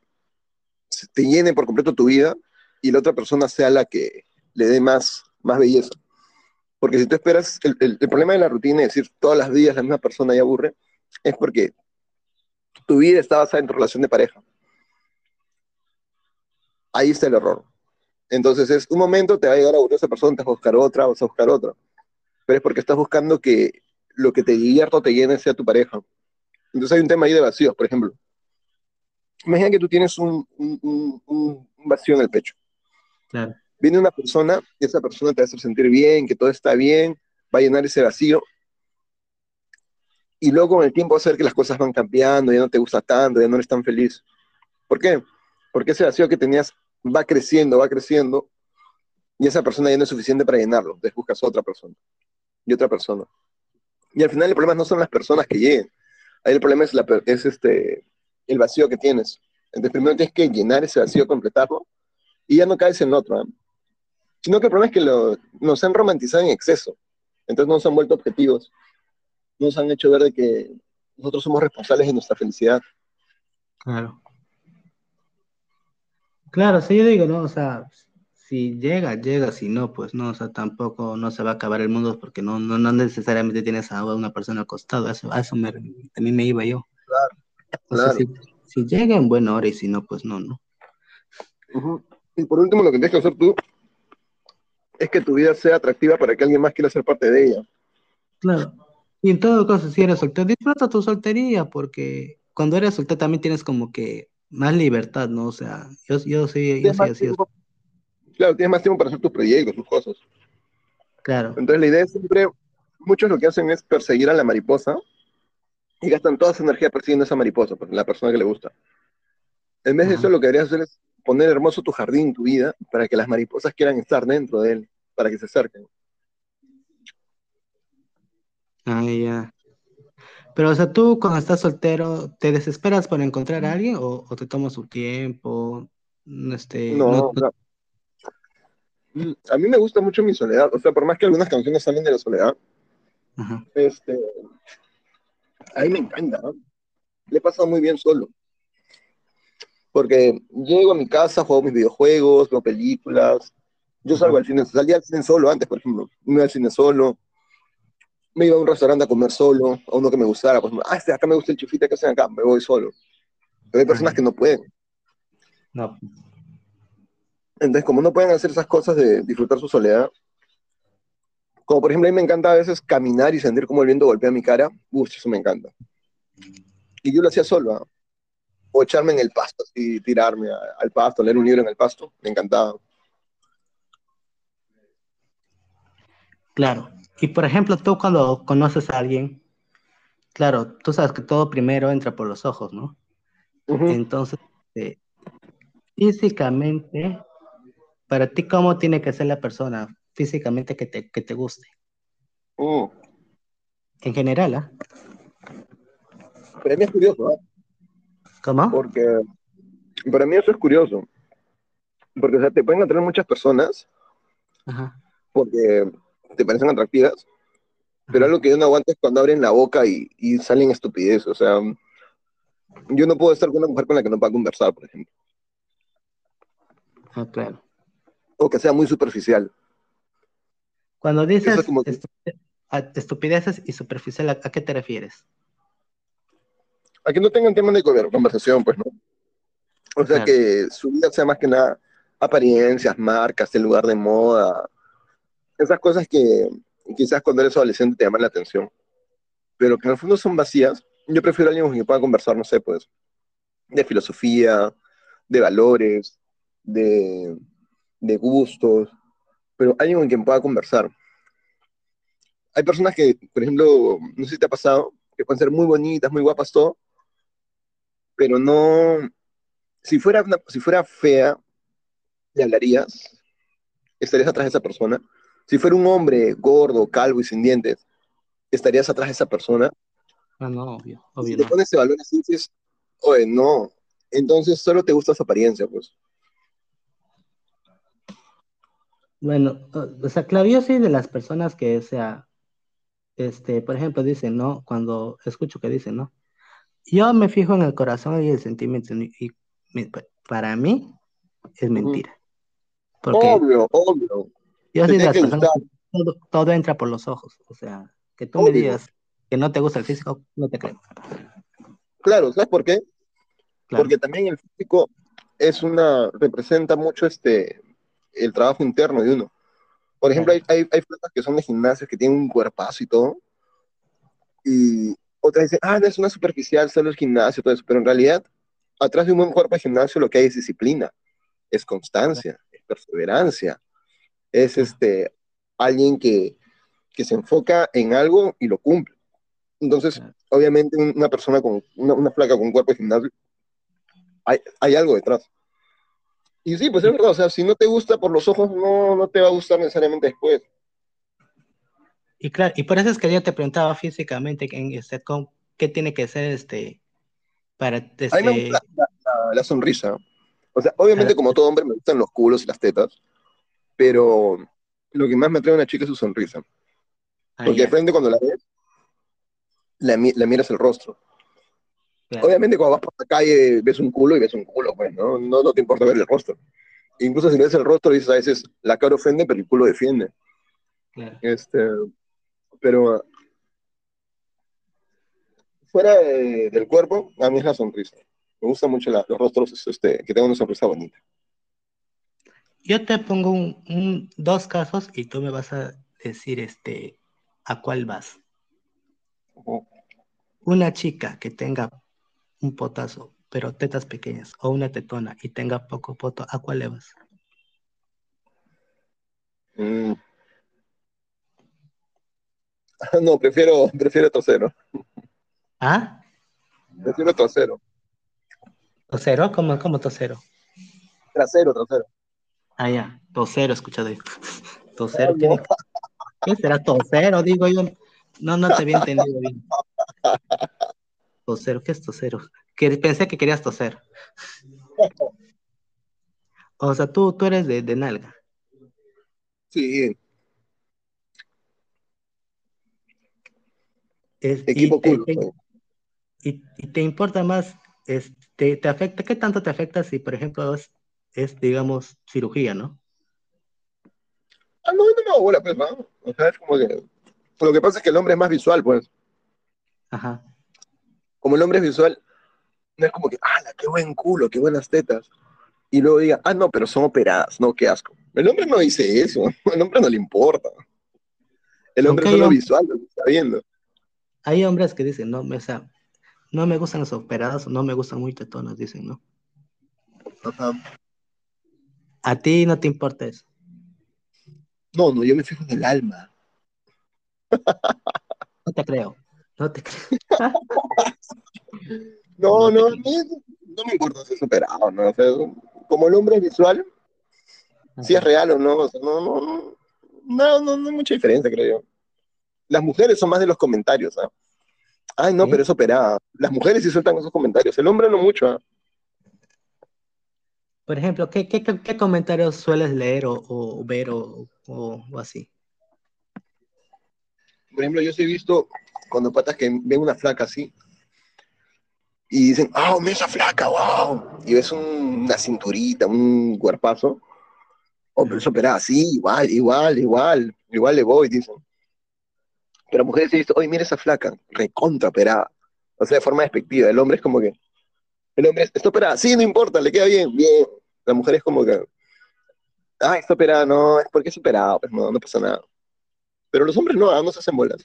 te llene por completo tu vida y la otra persona sea la que le dé más, más belleza. Porque si tú esperas, el, el, el problema de la rutina es decir todas las días la misma persona y aburre, es porque tu vida está basada en tu relación de pareja. Ahí está el error. Entonces es un momento, te va a llegar a aburrir esa persona, te vas a buscar otra, vas a buscar otra. Pero es porque estás buscando que lo que te divierta o te llene sea tu pareja. Entonces hay un tema ahí de vacíos, por ejemplo. Imagina que tú tienes un, un, un, un vacío en el pecho. Claro. Viene una persona y esa persona te va a hacer sentir bien, que todo está bien, va a llenar ese vacío y luego con el tiempo va a ser que las cosas van cambiando, ya no te gusta tanto, ya no eres tan feliz. ¿Por qué? Porque ese vacío que tenías va creciendo, va creciendo, y esa persona ya no es suficiente para llenarlo, entonces buscas otra persona, y otra persona. Y al final el problema no son las personas que lleguen, ahí el problema es, la, es este, el vacío que tienes. Entonces primero tienes que llenar ese vacío, completarlo, y ya no caes en otro. ¿eh? Sino que el problema es que lo, nos han romantizado en exceso, entonces no se han vuelto objetivos nos han hecho ver de que nosotros somos responsables de nuestra felicidad. Claro. Claro, sí, yo digo, ¿no? O sea, si llega, llega, si no, pues no, o sea, tampoco no se va a acabar el mundo porque no, no, no necesariamente tienes a una persona acostada, eso, a eso me, también me iba yo. Claro, o sea, si, si, llega en buena hora y si no, pues no, ¿no? Uh -huh. Y por último, lo que tienes que hacer tú es que tu vida sea atractiva para que alguien más quiera ser parte de ella. Claro. Y en todo caso, si eres soltero, disfruta tu soltería, porque cuando eres soltero también tienes como que más libertad, ¿no? O sea, yo, yo sí, yo sí así. Claro, tienes más tiempo para hacer tus proyectos, tus cosas. Claro. Entonces la idea es siempre, muchos lo que hacen es perseguir a la mariposa, y gastan toda su energía persiguiendo esa mariposa, pues, la persona que le gusta. En vez de eso, lo que deberías hacer es poner hermoso tu jardín, tu vida, para que las mariposas quieran estar dentro de él, para que se acerquen. Ah, ya. Pero, o sea, tú cuando estás soltero, ¿te desesperas por encontrar a alguien o, te tomas su tiempo? Este, no, mm, a mí me gusta mucho mi soledad. O sea, por más que algunas canciones salen de la soledad, este, a mí me encanta. Le he pasado muy bien solo. Porque llego a mi casa, juego mis videojuegos, veo películas. Yo salgo al cine, salía al cine solo antes, por ejemplo. Me iba al cine solo. Me iba a un restaurante a comer solo, a uno que me gustara. Pues, ah, este, acá me gusta el chifita que hacen acá, me voy solo. Pero hay personas que no pueden. No. Entonces, como no pueden hacer esas cosas de disfrutar su soledad, como por ejemplo, a mí me encanta a veces caminar y sentir como el viento golpea mi cara. Uf, eso me encanta. Y yo lo hacía solo. ¿ah? O echarme en el pasto, y tirarme al pasto, leer un libro en el pasto. Me encantaba. Claro. Y por ejemplo, tú cuando conoces a alguien, claro, tú sabes que todo primero entra por los ojos, ¿no? Entonces, eh, físicamente, para ti, ¿cómo tiene que ser la persona? Físicamente que te, que te guste. Oh. En general, ¿ah? Para mí es curioso, ¿ah? ¿Cómo? Porque para mí eso es curioso. Porque, o sea, te pueden atraer muchas personas Ajá. porque te parecen atractivas, pero algo que yo no aguanto es cuando abren la boca y, y salen estupideces. O sea, yo no puedo estar con una mujer con la que no pueda conversar, por ejemplo. Ah, claro. O que sea muy superficial. Cuando dices estupideces y superficial, ¿a, qué te refieres? A que no tengan temas de conversación, pues, ¿no? O sea, que su vida sea más que nada apariencias, marcas, el lugar de moda, esas cosas que quizás cuando eres adolescente te llaman la atención, pero que en el fondo son vacías. Yo prefiero a alguien con quien pueda conversar, no sé, pues, de filosofía, de valores, de, de gustos, pero alguien con quien pueda conversar. Hay personas que, por ejemplo, no sé si te ha pasado, que pueden ser muy bonitas, muy guapas, todo, pero no, si fuera, si fuera fea, le hablarías, estarías atrás de esa persona. Si fuera un hombre gordo, calvo y sin dientes, estarías atrás de esa persona. Ah, no, obvio, obvio. Si te pones ese valor así, dices, oye, no, entonces solo te gusta su apariencia, pues. Bueno, o sea, claro, yo soy de las personas que, o sea, este, por ejemplo, dicen, ¿no? Cuando escucho que dicen, ¿no? Yo me fijo en el corazón y el sentimiento, y, para mí es mentira. obvio, obvio. Yo soy de las personas que todo, entra por los ojos, o sea, que tú me digas que no te gusta el físico, no te creo. Claro, ¿sabes por qué? Porque también el físico es una, representa mucho este, el trabajo interno de uno. Por ejemplo, hay, hay, hay que son de gimnasio que tienen un cuerpazo y todo, y otras dicen, ah, no es una superficial, solo el gimnasio, todo eso, pero en realidad, atrás de un buen cuerpo de gimnasio lo que hay es disciplina, es constancia, es perseverancia, es este, alguien que, que se enfoca en algo y lo cumple. Entonces, obviamente, una persona con una, una flaca con un cuerpo de gimnasio, hay, hay algo detrás. Y sí, pues es verdad, o sea, si no te gusta por los ojos, no, no te va a gustar necesariamente después. Y claro, y por eso es que yo te preguntaba físicamente este, qué tiene que ser este para este... A mí me gusta la, sonrisa. O sea, obviamente como todo hombre me gustan los culos y las tetas, pero lo que más me atrae a una chica es su sonrisa. Ah, Porque de frente cuando la ves, la, la miras el rostro. Obviamente cuando vas por la calle ves un culo y ves un culo, pues, ¿no? No, te importa ver el rostro. Incluso si ves el rostro dices a veces, la cara ofende, pero el culo defiende. Este, pero fuera del cuerpo, a mí es la sonrisa. Me gustan mucho los rostros este, que tengan una sonrisa bonita. Yo te pongo un, dos casos y tú me vas a decir este, a cuál vas. Una chica que tenga un potazo, pero tetas pequeñas, o una tetona y tenga poco poto, ¿a cuál le vas? Mm. No, prefiero, prefiero trasero. ¿Ah? Prefiero trasero. ¿Tosero? ¿Cómo, cómo tosero? Trasero, trasero. Ah, ya. Tosero, escuchado. Tosero. ¿Qué, ¿Qué será tosero? Digo yo. No, no te había entendido bien. Tosero, ¿qué es tosero? Que, pensé que querías toser. O sea, tú, tú eres de, de nalga. Sí. Es- Equipo y, te, cool. te- pues. y- y te importa más, es, te, afecta, ¿qué tanto te afecta si, por ejemplo, es, es, digamos, cirugía, ¿no? Ah, no, no, no, bola, pues, ¿no? O sea, es como que. Lo que pasa es que el hombre es más visual, pues. Ajá. Como el hombre es visual, no es como que, ¡ah, qué buen culo, qué buenas tetas! Y luego diga, ah, no, pero son operadas, no, qué asco. El hombre no dice eso, el hombre no le importa. El hombre Aunque solo hom- visual, lo que está viendo. Hay hombres que dicen, no, o sea, no me gustan las operadas, no me gustan muy tetonas, dicen, ¿no? Ajá. A ti no te importa eso. No, no, yo me fijo en el alma. No te creo. No te creo. No, No no, te a mí no me importa si es operado, ¿no? O sea, como el hombre es visual, si es real o no, o sea, no, no, no, no, no, no hay mucha diferencia, creo yo. Las mujeres son más de los comentarios, ¿ah? Ay, no, ¿Sí? pero es operada. Las mujeres sí sueltan esos comentarios, el hombre no mucho, ¿ah? Por ejemplo, ¿qué, qué, qué- qué comentarios sueles leer o, o ver o, o- o así? Por ejemplo, yo sí he visto cuando patas que ven una flaca así y dicen, ¡ah, mira esa flaca, wow! Y ves un- una cinturita, un cuerpazo. Oh, pero es operada, sí, igual, igual, igual, igual le voy, dicen. Pero mujeres visto, oye, mira esa flaca, recontra operada. O sea, de forma despectiva. El hombre es como que, el hombre es, está operada, sí, no importa, le queda bien, bien. La mujer es como que, ah, está operada, no, es porque es operada, pues no, no pasa nada. Pero los hombres no, no se hacen bolas.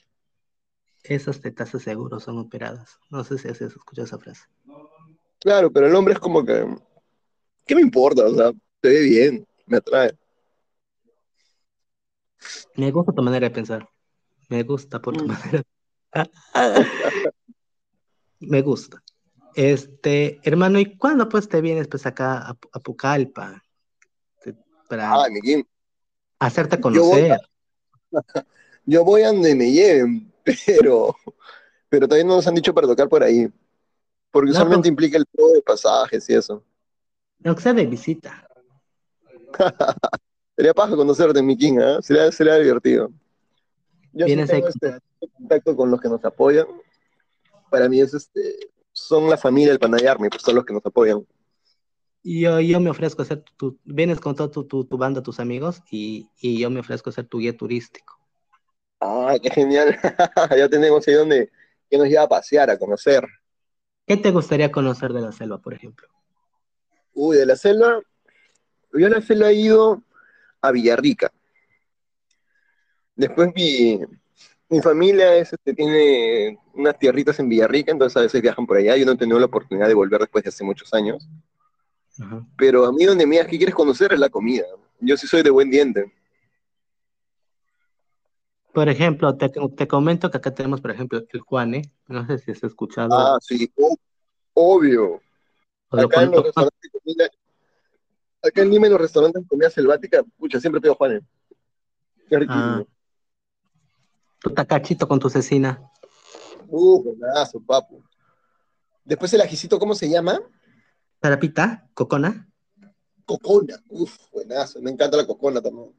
Esas tetas de seguro son operadas. No sé si has escuchado esa frase. Claro, pero el hombre es como que, ¿qué me importa? O sea, te ve bien, me atrae. Me gusta tu manera de pensar. Me gusta por tu Mm. manera. Me gusta. Este, hermano, ¿y cuándo pues te vienes pues acá a, a Pucallpa? Para Ay, mi hacerte yo voy, conocer. yo voy a donde me lleven, pero, pero todavía no nos han dicho para tocar por ahí. Porque No, usualmente implica el pago de pasajes y eso. Aunque sea de visita. Sería paja conocerte, mi King, ¿ah? Sería, sería divertido. Yo sí tengo este contacto con los que nos apoyan. Para mí es este, son la familia del Panay Army, pues son los que nos apoyan. Y yo, yo me ofrezco a ser tu, vienes con toda tu, tu, tu banda, tus amigos, y, y yo me ofrezco a ser tu guía turístico. Ah, qué genial. ya tenemos ahí donde que nos lleva a pasear, a conocer. ¿Qué te gustaría conocer de la selva, por ejemplo? Uy, de la selva, yo a la selva he ido a Villarrica. Después mi, mi familia es, este, tiene unas tierritas en Villarrica, entonces a veces viajan por allá. Yo no he tenido la oportunidad de volver después de hace muchos años. Ajá. Pero a mí donde me digas que quieres conocer es la comida. Yo sí soy de buen diente. Por ejemplo, te, te comento que acá tenemos, por ejemplo, el Juane. No sé si has escuchado. Ah, sí, obvio. Acá en los restaurantes de comida, acá en Lima en los restaurantes de comida selvática, pucha, siempre pido Juanes. Qué riquísimo. Ah. tu tacachito con tu cecina. Uh, buenazo, papu. Después el ajicito, ¿cómo se llama? Tarapita, cocona. Cocona. Uf, buenazo. Me encanta la cocona también.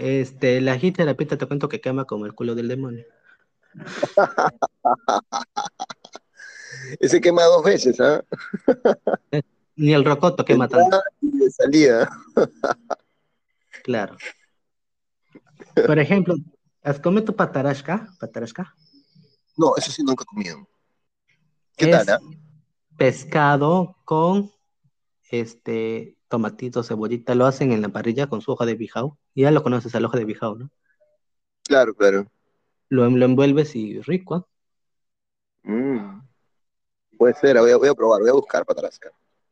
Este, la tarapita te cuento que quema como el culo del demonio. Ese quema dos veces, ¿ah? Ni el rocoto quema tanto, de salida. claro. Por ejemplo, ¿has comido tu patarasca? ¿Patarasca? No, eso sí nunca he comido. ¿Qué Es tal, ah? pescado con este tomatito, cebollita, lo hacen en la parrilla con su hoja de bijao. Ya lo conoces, el hoja de bijao, ¿no? Claro, claro. Lo, lo envuelves y rico. ¿ah? Mm. Puede ser, voy a, voy a probar, voy a buscar patarasca.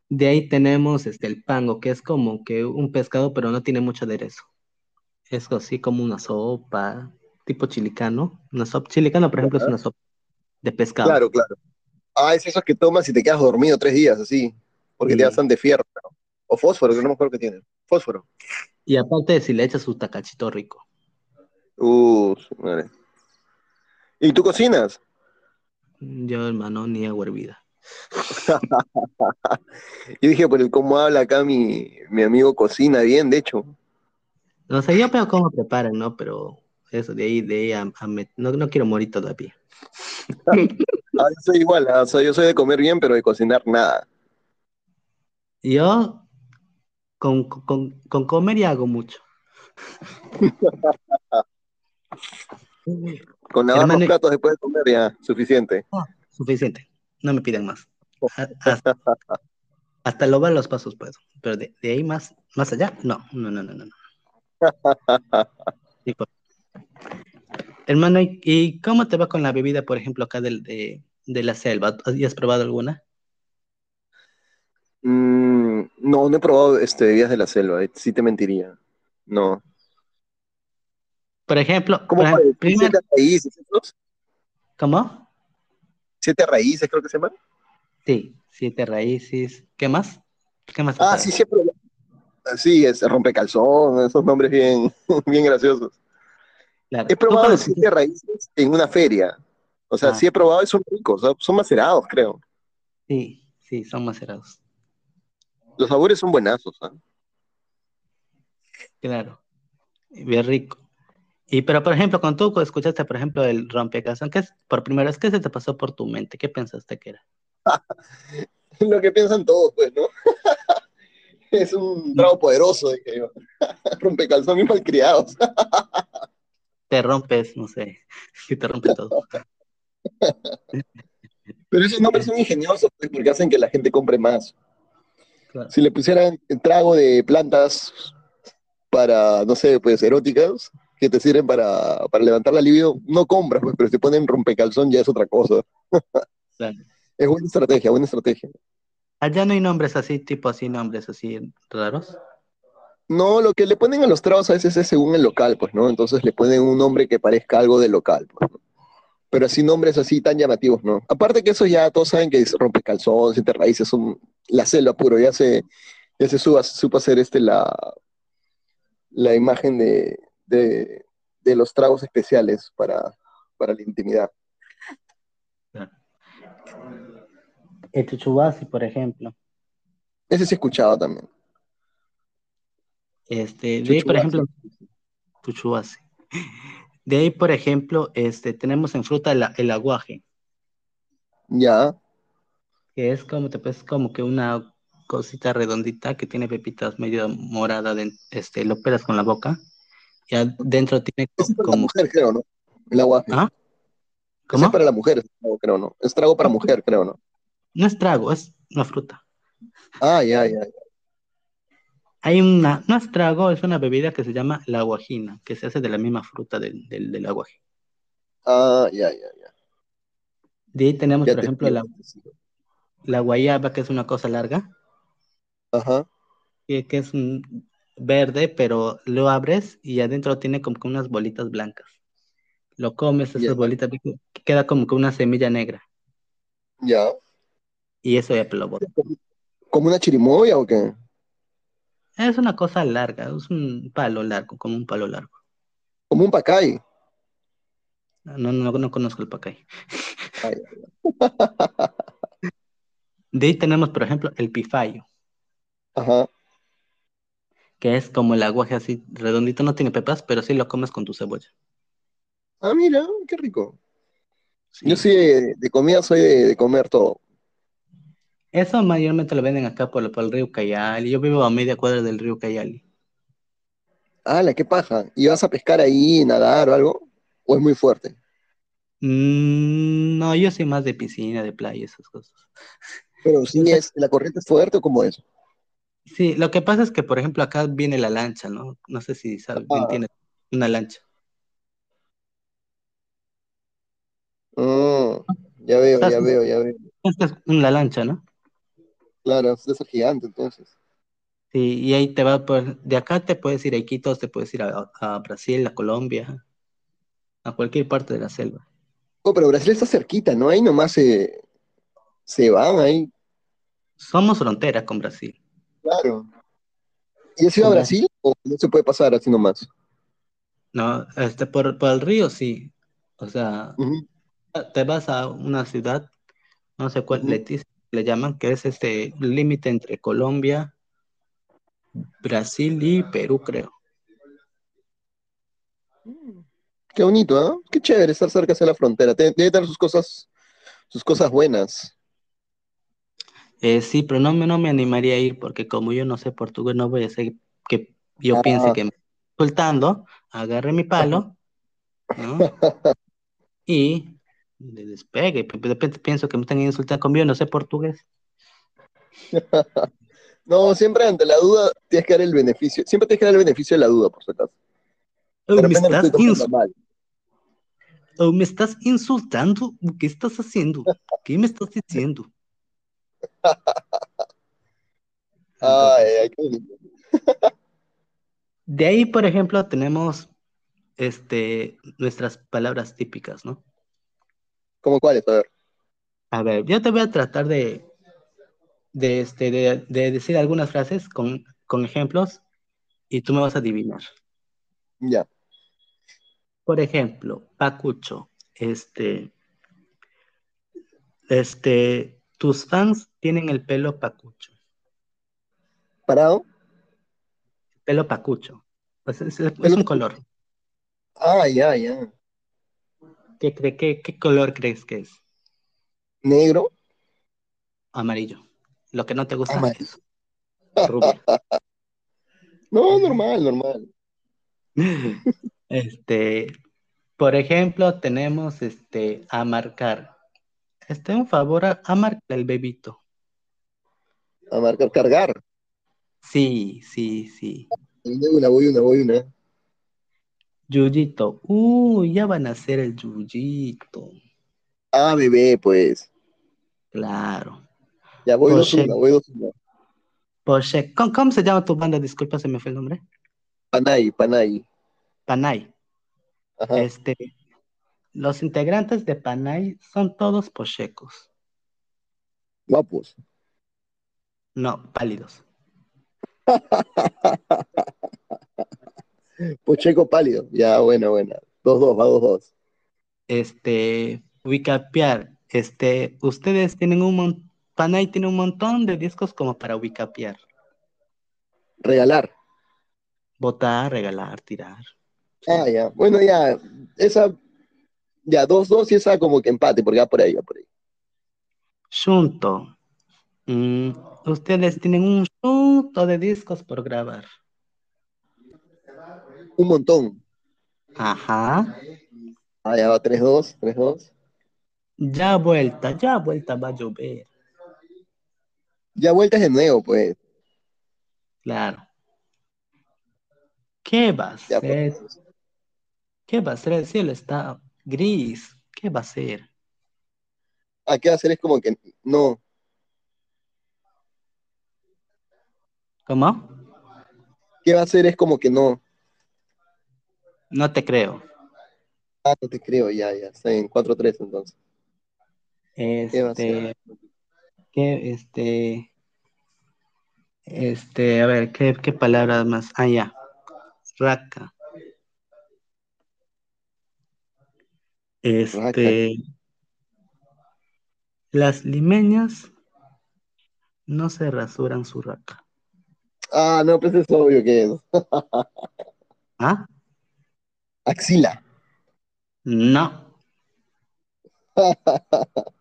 De ahí tenemos este, el pango, que es como que un pescado, pero no tiene mucho aderezo. Es así como una sopa. tipo chilicano. Una sopa chilicano, por ejemplo, es una sopa de pescado. Claro, claro. Ah, es eso que tomas y te quedas dormido tres días, así, porque te hacen de fierro. O fósforo, que no me acuerdo que tiene. Fósforo. Y aparte, si le echas su tacachito rico. Uh, madre. ¿Y tú cocinas? Yo, hermano, ni agua hervida. Yo dije, por el cómo habla acá mi, mi amigo cocina bien, de hecho. No sé, yo veo cómo preparan, ¿no? Pero eso, de ahí, de ahí a, no, no, quiero morir todavía. ah, yo soy igual, ah, yo soy de comer bien, pero de cocinar nada. Yo con, con, con comer y hago mucho. con lavar los platos después de comer ya, suficiente. suficiente, no me piden más. Hasta, hasta lograr los pasos puedo, pero de, de, ahí más, más allá, no, no, no, no, no. Pues. Hermano, ¿y cómo te va con la bebida, por ejemplo, acá de, de, la selva? ¿Has probado alguna? Mm, no, no he probado este, bebidas de la selva, eh, sí te mentiría. No. Por ejemplo, ¿cómo siete raíces? ¿Cómo? Siete raíces, creo que se llaman. Sí, siete raíces. ¿Qué más? ¿Qué más? Ah, sí, siempre. Sí, es rompecalzón, esos nombres bien, bien graciosos. He probado siete raíces en una feria. O sea, ah. sí he probado y son ricos, son macerados, creo. Sí, sí, son macerados. Los sabores son buenazos. ¿ah? Claro, bien rico. Y pero, por ejemplo, cuando tú escuchaste, por ejemplo, el rompecalzón, ¿qué es, por primera vez, ¿qué se te pasó por tu mente? ¿Qué pensaste que era? Lo que piensan todos, pues, ¿no? es un trago poderoso, dije yo. rompecalzón bien malcriados. te rompes, no sé, si te rompe todo. Pero esos nombres son ingeniosos pues, porque hacen que la gente compre más. Si le pusieran el trago de plantas para, no sé, pues eróticas, que te sirven para, levantar la libido, no compras, pues, pero si te ponen rompecalzón ya es otra cosa. Es buena estrategia, buena estrategia. Allá no hay nombres así, tipo así, nombres así raros. No, lo que le ponen a los tragos a veces es según el local, pues, ¿no? Entonces le ponen un nombre que parezca algo del local, pues, Pero así nombres así tan llamativos, ¿no? Aparte que eso ya todos saben que es rompecalzón, siete raíces, son la selva puro, ya se, ya se suba, supo hacer este la, la imagen de, de, de los tragos especiales para, para la intimidad. El chuchubasi, por ejemplo. Ese sí he escuchado también. Este, de por ejemplo, De ahí, por ejemplo, este, tenemos en fruta el, aguaje. Ya. Que es como, te pues, como que una cosita redondita que tiene pepitas medio morada, de, este, lo pelas con la boca. Y adentro tiene como... Es para la mujer, creo, ¿no? El aguaje. ¿Ah? ¿Cómo? Es para la mujer, creo, ¿no? Es trago para mujer, creo, ¿no? No es trago, es una fruta. Ah, ya, ya, ya. Hay una, no es trago, es una bebida que se llama la guajina, que se hace de la misma fruta del, del, aguaje. Ah, ya, ya, ya. De ahí tenemos, por ejemplo, la, la guayaba, que es una cosa larga. Ajá. Que, que es un verde, pero lo abres y adentro tiene como que unas bolitas blancas. Lo comes, esas bolitas, queda como que una semilla negra. Ya. Y eso ya lo ¿Como una chirimoya o qué? Es una cosa larga, es un palo largo, como un palo largo. Como un pacay. No, no, no conozco el pacay. De ahí tenemos, por ejemplo, el pifayo. Ajá. Que es como el aguaje así redondito, no tiene pepas, pero sí lo comes con tu cebolla. Ah, mira, qué rico. Yo sí, de, comida soy de comer todo. Eso mayormente lo venden acá por, el río Cayali. Yo vivo a media cuadra del río Cayali. ¡Hala, qué paja! ¿Y vas a pescar ahí, nadar o algo? ¿O es muy fuerte? Mm, no, yo soy más de piscina, de playa, esas cosas. Pero sí es, ¿la corriente es fuerte o cómo es? Sí, lo que pasa es que, por ejemplo, acá viene la lancha, ¿no? No sé si sabes, entiendes, una lancha. Mm, ya veo, ya veo, ya veo. Esta es una lancha, ¿no? Claro, es gigante entonces. Sí, y ahí te va, por, de acá te puedes ir a Iquitos, te puedes ir a, Brasil, a Colombia, a cualquier parte de la selva. Oh, pero Brasil está cerquita, ¿no? Ahí nomás se, se van ahí. Somos frontera con Brasil. Claro. ¿Y has ido a Brasil o no se puede pasar así nomás? No, este, por, por el río sí. O sea, te vas a una ciudad, no sé cuál, Ujú. Leticia, le llaman, que es este límite entre Colombia, Brasil y Perú, creo. Qué bonito, ¿ah? Qué chévere estar cerca de la frontera. Debe, tener sus cosas, sus cosas buenas. Eh, sí, pero no me, no me animaría a ir porque como yo no sé portugués, no voy a hacer que yo Ah. piense que me estoy insultando, agarre mi palo, ¿no? Y le despegue. De repente pienso que me están insultando como yo no sé portugués. No, siempre ante la duda tienes que dar el beneficio. Siempre tienes que dar el beneficio de la duda, por si acaso. Oh, De me estás oh, me insultando. ¿Qué estás haciendo? ¿Qué me estás diciendo? Ay, de ahí, por ejemplo, tenemos este, nuestras palabras típicas, ¿no? ¿Cómo cuáles? A ver. A ver, yo te voy a tratar de, de, este, de, de decir algunas frases con, con ejemplos y tú me vas a adivinar. Ya. Por ejemplo, Pacucho, este, este, tus fans tienen el pelo pacucho, ¿Parado? pelo pacucho. Pues es, es un color. Ah, ya, ya. ¿Qué, qué, qué color crees que es? ¿Negro? Amarillo. Lo que no te gusta Amarillo. es rubio. No, normal, normal. Este, por ejemplo, tenemos este a marcar. Este, un favor a, a marcar el bebito. A marcar, cargar. Sí, sí, sí. Una, voy una, voy una. Yuyito. Uy, ya van a hacer el yuyito. Ah, bebé, pues. Claro. Ya voy dos una, voy dos una. Poche. ¿Cómo, cómo se llama tu banda? Disculpa, se me fue el nombre. Panay, Panay. Panay. Ajá. Este, los integrantes de Panay son todos pochecos. Guapos. No, pálidos. Pocheco pálido. Ya, buena, buena. Dos, dos, va dos, dos. Este, Wicapear. Este, ustedes tienen un montón, Panay tiene un montón de discos como para Wicapear. Regalar. Botar, regalar, tirar. Ah, ya. Bueno, ya. Esa. Ya, dos, dos y esa como que empate, porque va por ahí, va por ahí. Junto. Mm, ustedes tienen un junto de discos por grabar. Un montón. Ajá. Ah, ya va, tres, dos, tres, dos. Ya vuelta, ya vuelta va a llover. Ya vueltas de nuevo, pues. Claro. ¿Qué va a Ya, ser? pues. ¿Qué va a ser? El cielo está gris. ¿Qué va a ser? ¿A qué hacer? Es como que no. ¿Cómo? ¿Qué va a hacer? Es como que no. No te creo. Ah, no te creo, ya, ya. Está en 4-3 entonces. Este, ¿qué, este, este, a ver, ¿qué, qué palabras más? Ah, ya. Raca. Este, las limeñas no se rasuran su raca. Ah, no, pues es obvio que es. ¿Ah? Axila. No.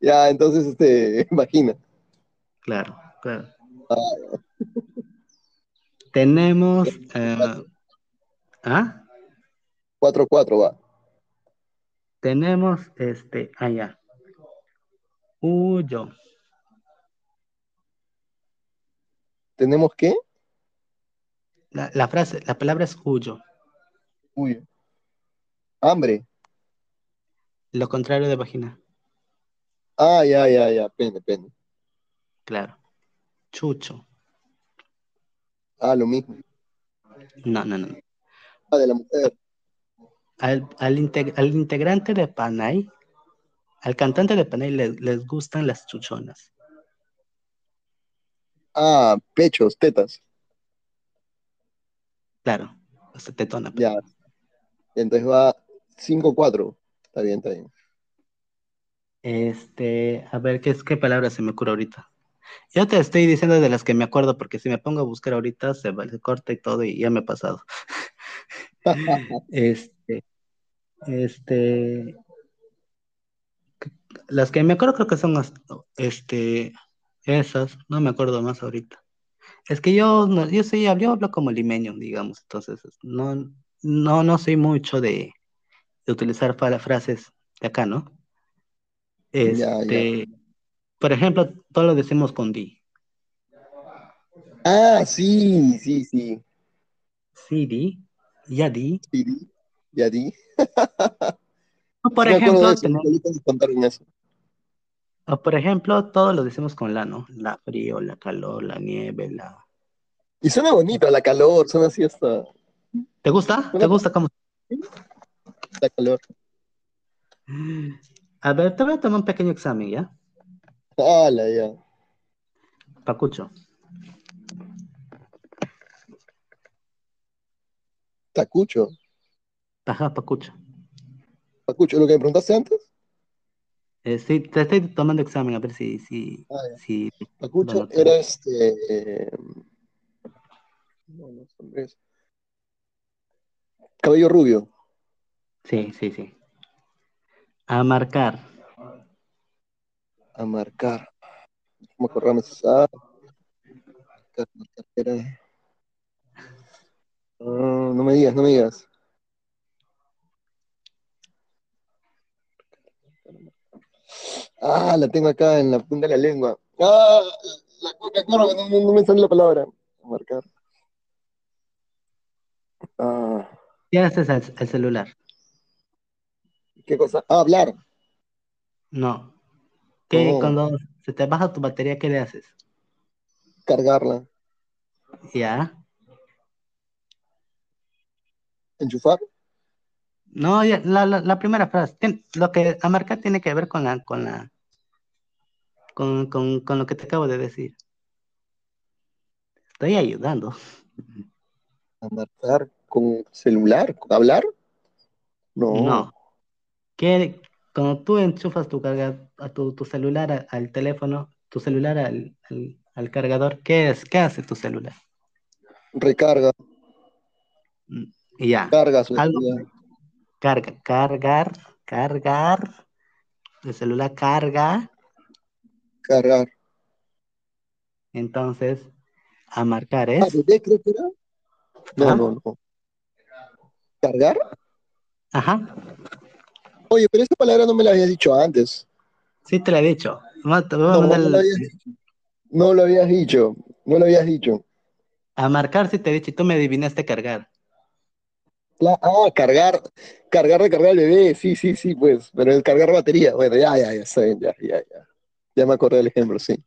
ya, entonces, este, imagina. Claro, claro. Tenemos, eh, ¿ah? 4-4 va. Tenemos, este, allá. Huyo. ¿Tenemos qué? La, la frase, la palabra es huyo. Uy. Hambre. Lo contrario de vagina. Ah, ya, ya, ya. Pene, pene. Claro. Chucho. Ah, lo mismo. No, no, no. Ah, de la mujer. al, al, integrante de Panay, al cantante de Panay les gustan las chuchonas. Ah, pechos, tetas. Claro, hasta tetona. Pues. Ya. Entonces va 5-4. Está bien, está bien. Este, a ver, ¿qué, es, ¿qué palabra se me ocurre ahorita? Yo te estoy diciendo de las que me acuerdo, porque si me pongo a buscar ahorita se, se corta y todo, y ya me ha pasado. este, este, las que me acuerdo creo que son este, esas, no me acuerdo más ahorita. Es que yo, no, yo soy, yo hablo como limeño, digamos, entonces no, no, no soy mucho de, de utilizar frases de acá, ¿no? Este, por ejemplo, todo lo decimos con di. Ah, sí, sí, sí. Sí, di. Ya di. Sí, di. Ya di. por ejemplo, o por ejemplo, todo lo decimos con la, ¿no? La frío, la calor, la nieve, la. Y suena bonito, la calor, suena así hasta. ¿Te gusta? ¿Te gusta cómo? La calor. A ver, te voy a tomar un pequeño examen, ¿ya? Hola, ya. Pacucho. Tacucho. Ajá, Pacucho. Pacucho, ¿lo que me preguntaste antes? Eh, sí, te estoy tomando examen a ver si... si, ah, si Pacucho era este... No, Cabello rubio. Sí, sí, sí. A marcar. A marcar. ¿Cómo corramos a no me digas, no me digas. Ah, la tengo acá en la punta de la lengua. Ah, la coca cola, no, no, me sale la palabra. A marcar. Ah. ¿Qué haces el celular? ¿Qué cosa? Ah, hablar. No. ¿Qué, oh. Cuando se te baja tu batería, ¿qué le haces? Cargarla. ¿Ya? ¿Enchufar? No, la, la, primera frase. lo que a marcar tiene que ver con la, con la, con, con, con lo que te acabo de decir. Estoy ayudando. ¿A marcar con celular? ¿Hablar? No. No. ¿Qué, cuando tú enchufas tu, carga, a tu, celular al teléfono, tu celular al, al, cargador, ¿qué es? ¿Qué hace tu celular? Recarga. Mm, ya. Carga su Carga, cargar, cargar. El celular carga. Cargar. Entonces, a marcar es. Ah, creo que era? No, ¿Ah? no, no. ¿Cargar? Ajá. Oye, pero esa palabra no me la habías dicho antes. Sí, te la he dicho. No, no, lo habías dicho. no lo habías dicho. No lo habías dicho. A marcar sí te he dicho y tú me adivinaste cargar. ah, cargar, cargar, recargar el bebé, sí, sí, sí, pues, pero el cargar batería, bueno, ya, ya, ya, ya, ya, ya. Ya me acordé del ejemplo, sí.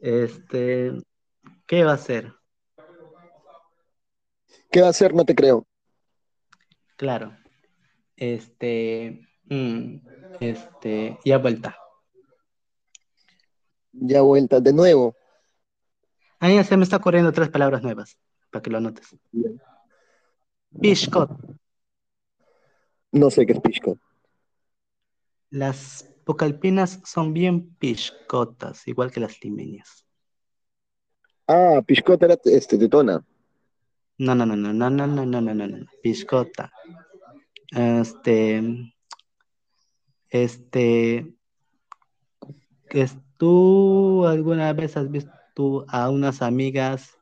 Este, ¿qué va a hacer? ¿Qué va a hacer? No te creo. Claro. Este, este, ya vuelta. Ya vuelta, de nuevo. Ahí ya se me está corriendo tres palabras nuevas, para que lo anotes. Pishcot. No sé qué es pishcot. Las pocalpinas son bien piscotas, igual que las limeñas. Ah, piscota era este, tetona. No, no, no, no, no, no, no, no, no, no, no, piscota. Este, este, ¿tú alguna vez has visto a unas amigas,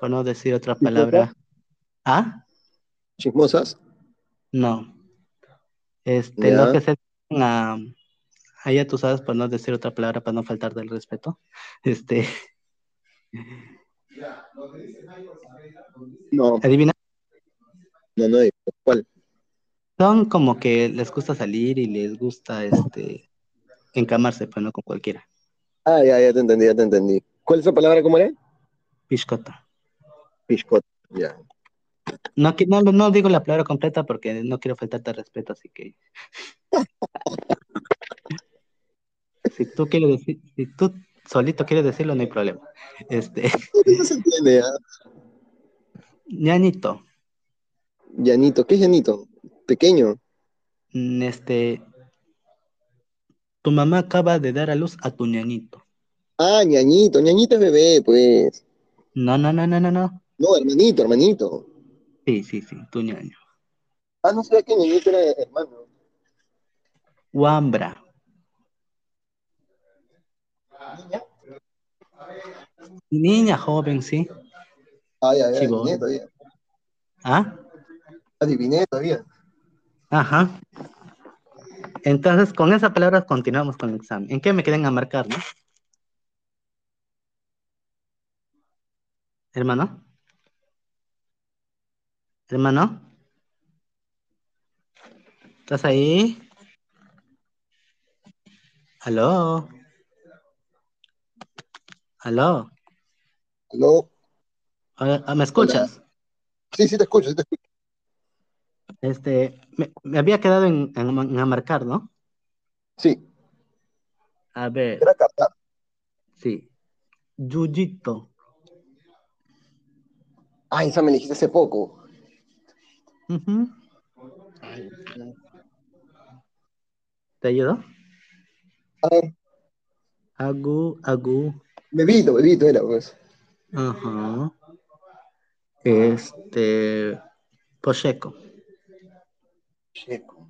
por no decir otra palabra? ¿Ah? ¿Chismosas? No. Este, lo que se a, tú sabes, por no decir otra palabra, para no faltar del respeto. Este. No. ¿Adivina? No, no, ¿cuál? Son como que les gusta salir y les gusta este encamarse, pero no con cualquiera. Ah, ya, ya te entendí, ya te entendí. ¿Cuál es la palabra? ¿Cómo era? Piscota. Piscota, ya. No, no, no digo la palabra completa porque no quiero faltarte al respeto, así que. Si tú quieres decir, si tú solito quieres decirlo, no hay problema. Este, Eso se entiende, ¿ah? Llanito, ¿qué es llanito? Pequeño. mm, este, tu mamá acaba de dar a luz a tu ñañito. Ah, ñañito, ñañito es bebé, pues. No, no, no, no, no, no. No, hermanito, hermanito. Sí, sí, sí, tu ñaño. Ah, no sabía que ñañito era hermano. Wambra. ¿Niña? Niña joven, sí. Ah, ya, ya, Sí, adiviné todavía. ¿Ah? Adiviné todavía. Ajá. Entonces, con esa palabra continuamos con el examen. ¿En qué me queden a marcar, no? Hermano. Hermano. ¿Estás ahí? ¿Aló? ¿Aló? ¿Aló? Ah, ¿Me escuchas? Sí, sí te escucho, sí te escucho. Este, me, me había quedado en, en, en marcar, ¿no? Sí, A ver, era captar. sí. Yuyito. Ah, esa me dijiste hace poco. Ujú. ¿Te ayudó? A ver, Agu, agu. bebito, bebito era, pues. Ajá. Este. Pocheco. Checo.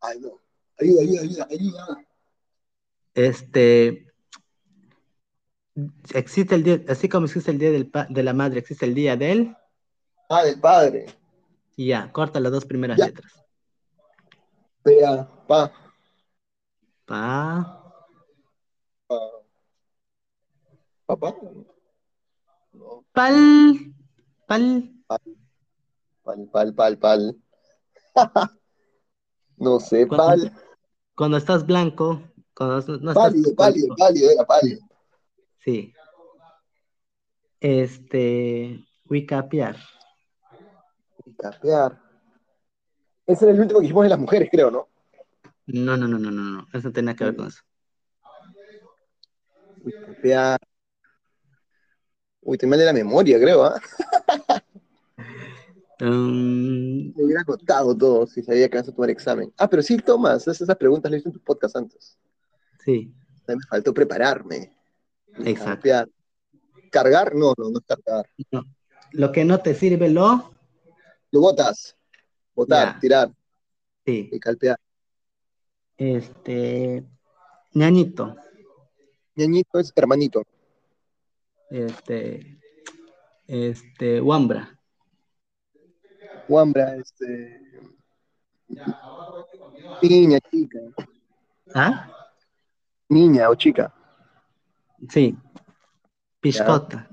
Ay, no. Ayuda, ayuda, ayuda, ayuda. Este. Existe el día, así como existe el día del de la madre, existe el día del. Ah, del padre. Ya, corta las dos primeras Ya. letras. Pea, pa, Pa. pa. Papá. No, Pal. Pal. pal, pal, pal, pal. no sé, Cuando, pal. cuando estás blanco, cuando no estás. Pálido, pálido, pálido, era pálido. Sí. Este. Wicapiar. Capear. Ese era el último que dijimos de las mujeres, creo, ¿no? No, no, no, no, no, no. Eso tiene que ver con eso. Uy, capear. Uy, te mal de la memoria, creo, ¿ah? Mm, Me hubiera anotado todo si sabía que vas a tomar examen. Ah, pero sí, tomas. Esas preguntas las hice en tu podcast antes. sí, me faltó prepararme. exacto. ¿Cargar? No, no, no es cargar. No. Lo que no te sirve, lo. Lo botas. Botar, Ya. tirar Sí. y calpear. Este. ñañito. Ñañito es hermanito. Este. Este. Wambra. Este. Niña, chica. ¿Ah? Niña o chica. Sí. Piscota.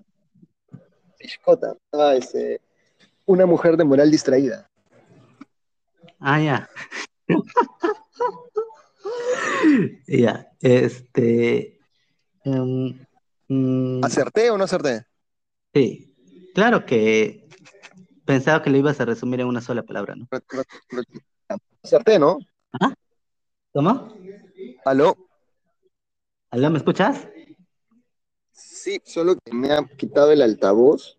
Piscota. Ah, este. Una mujer de moral distraída. Ah, ya. Ya. Este. mm, ¿Acerté o no acerté? sí. Claro que pensaba que lo ibas a resumir en una sola palabra, ¿no? Acerté, ¿no? ¿Cómo? ¿Aló? ¿Aló, me escuchas? Sí, solo que me ha quitado el altavoz.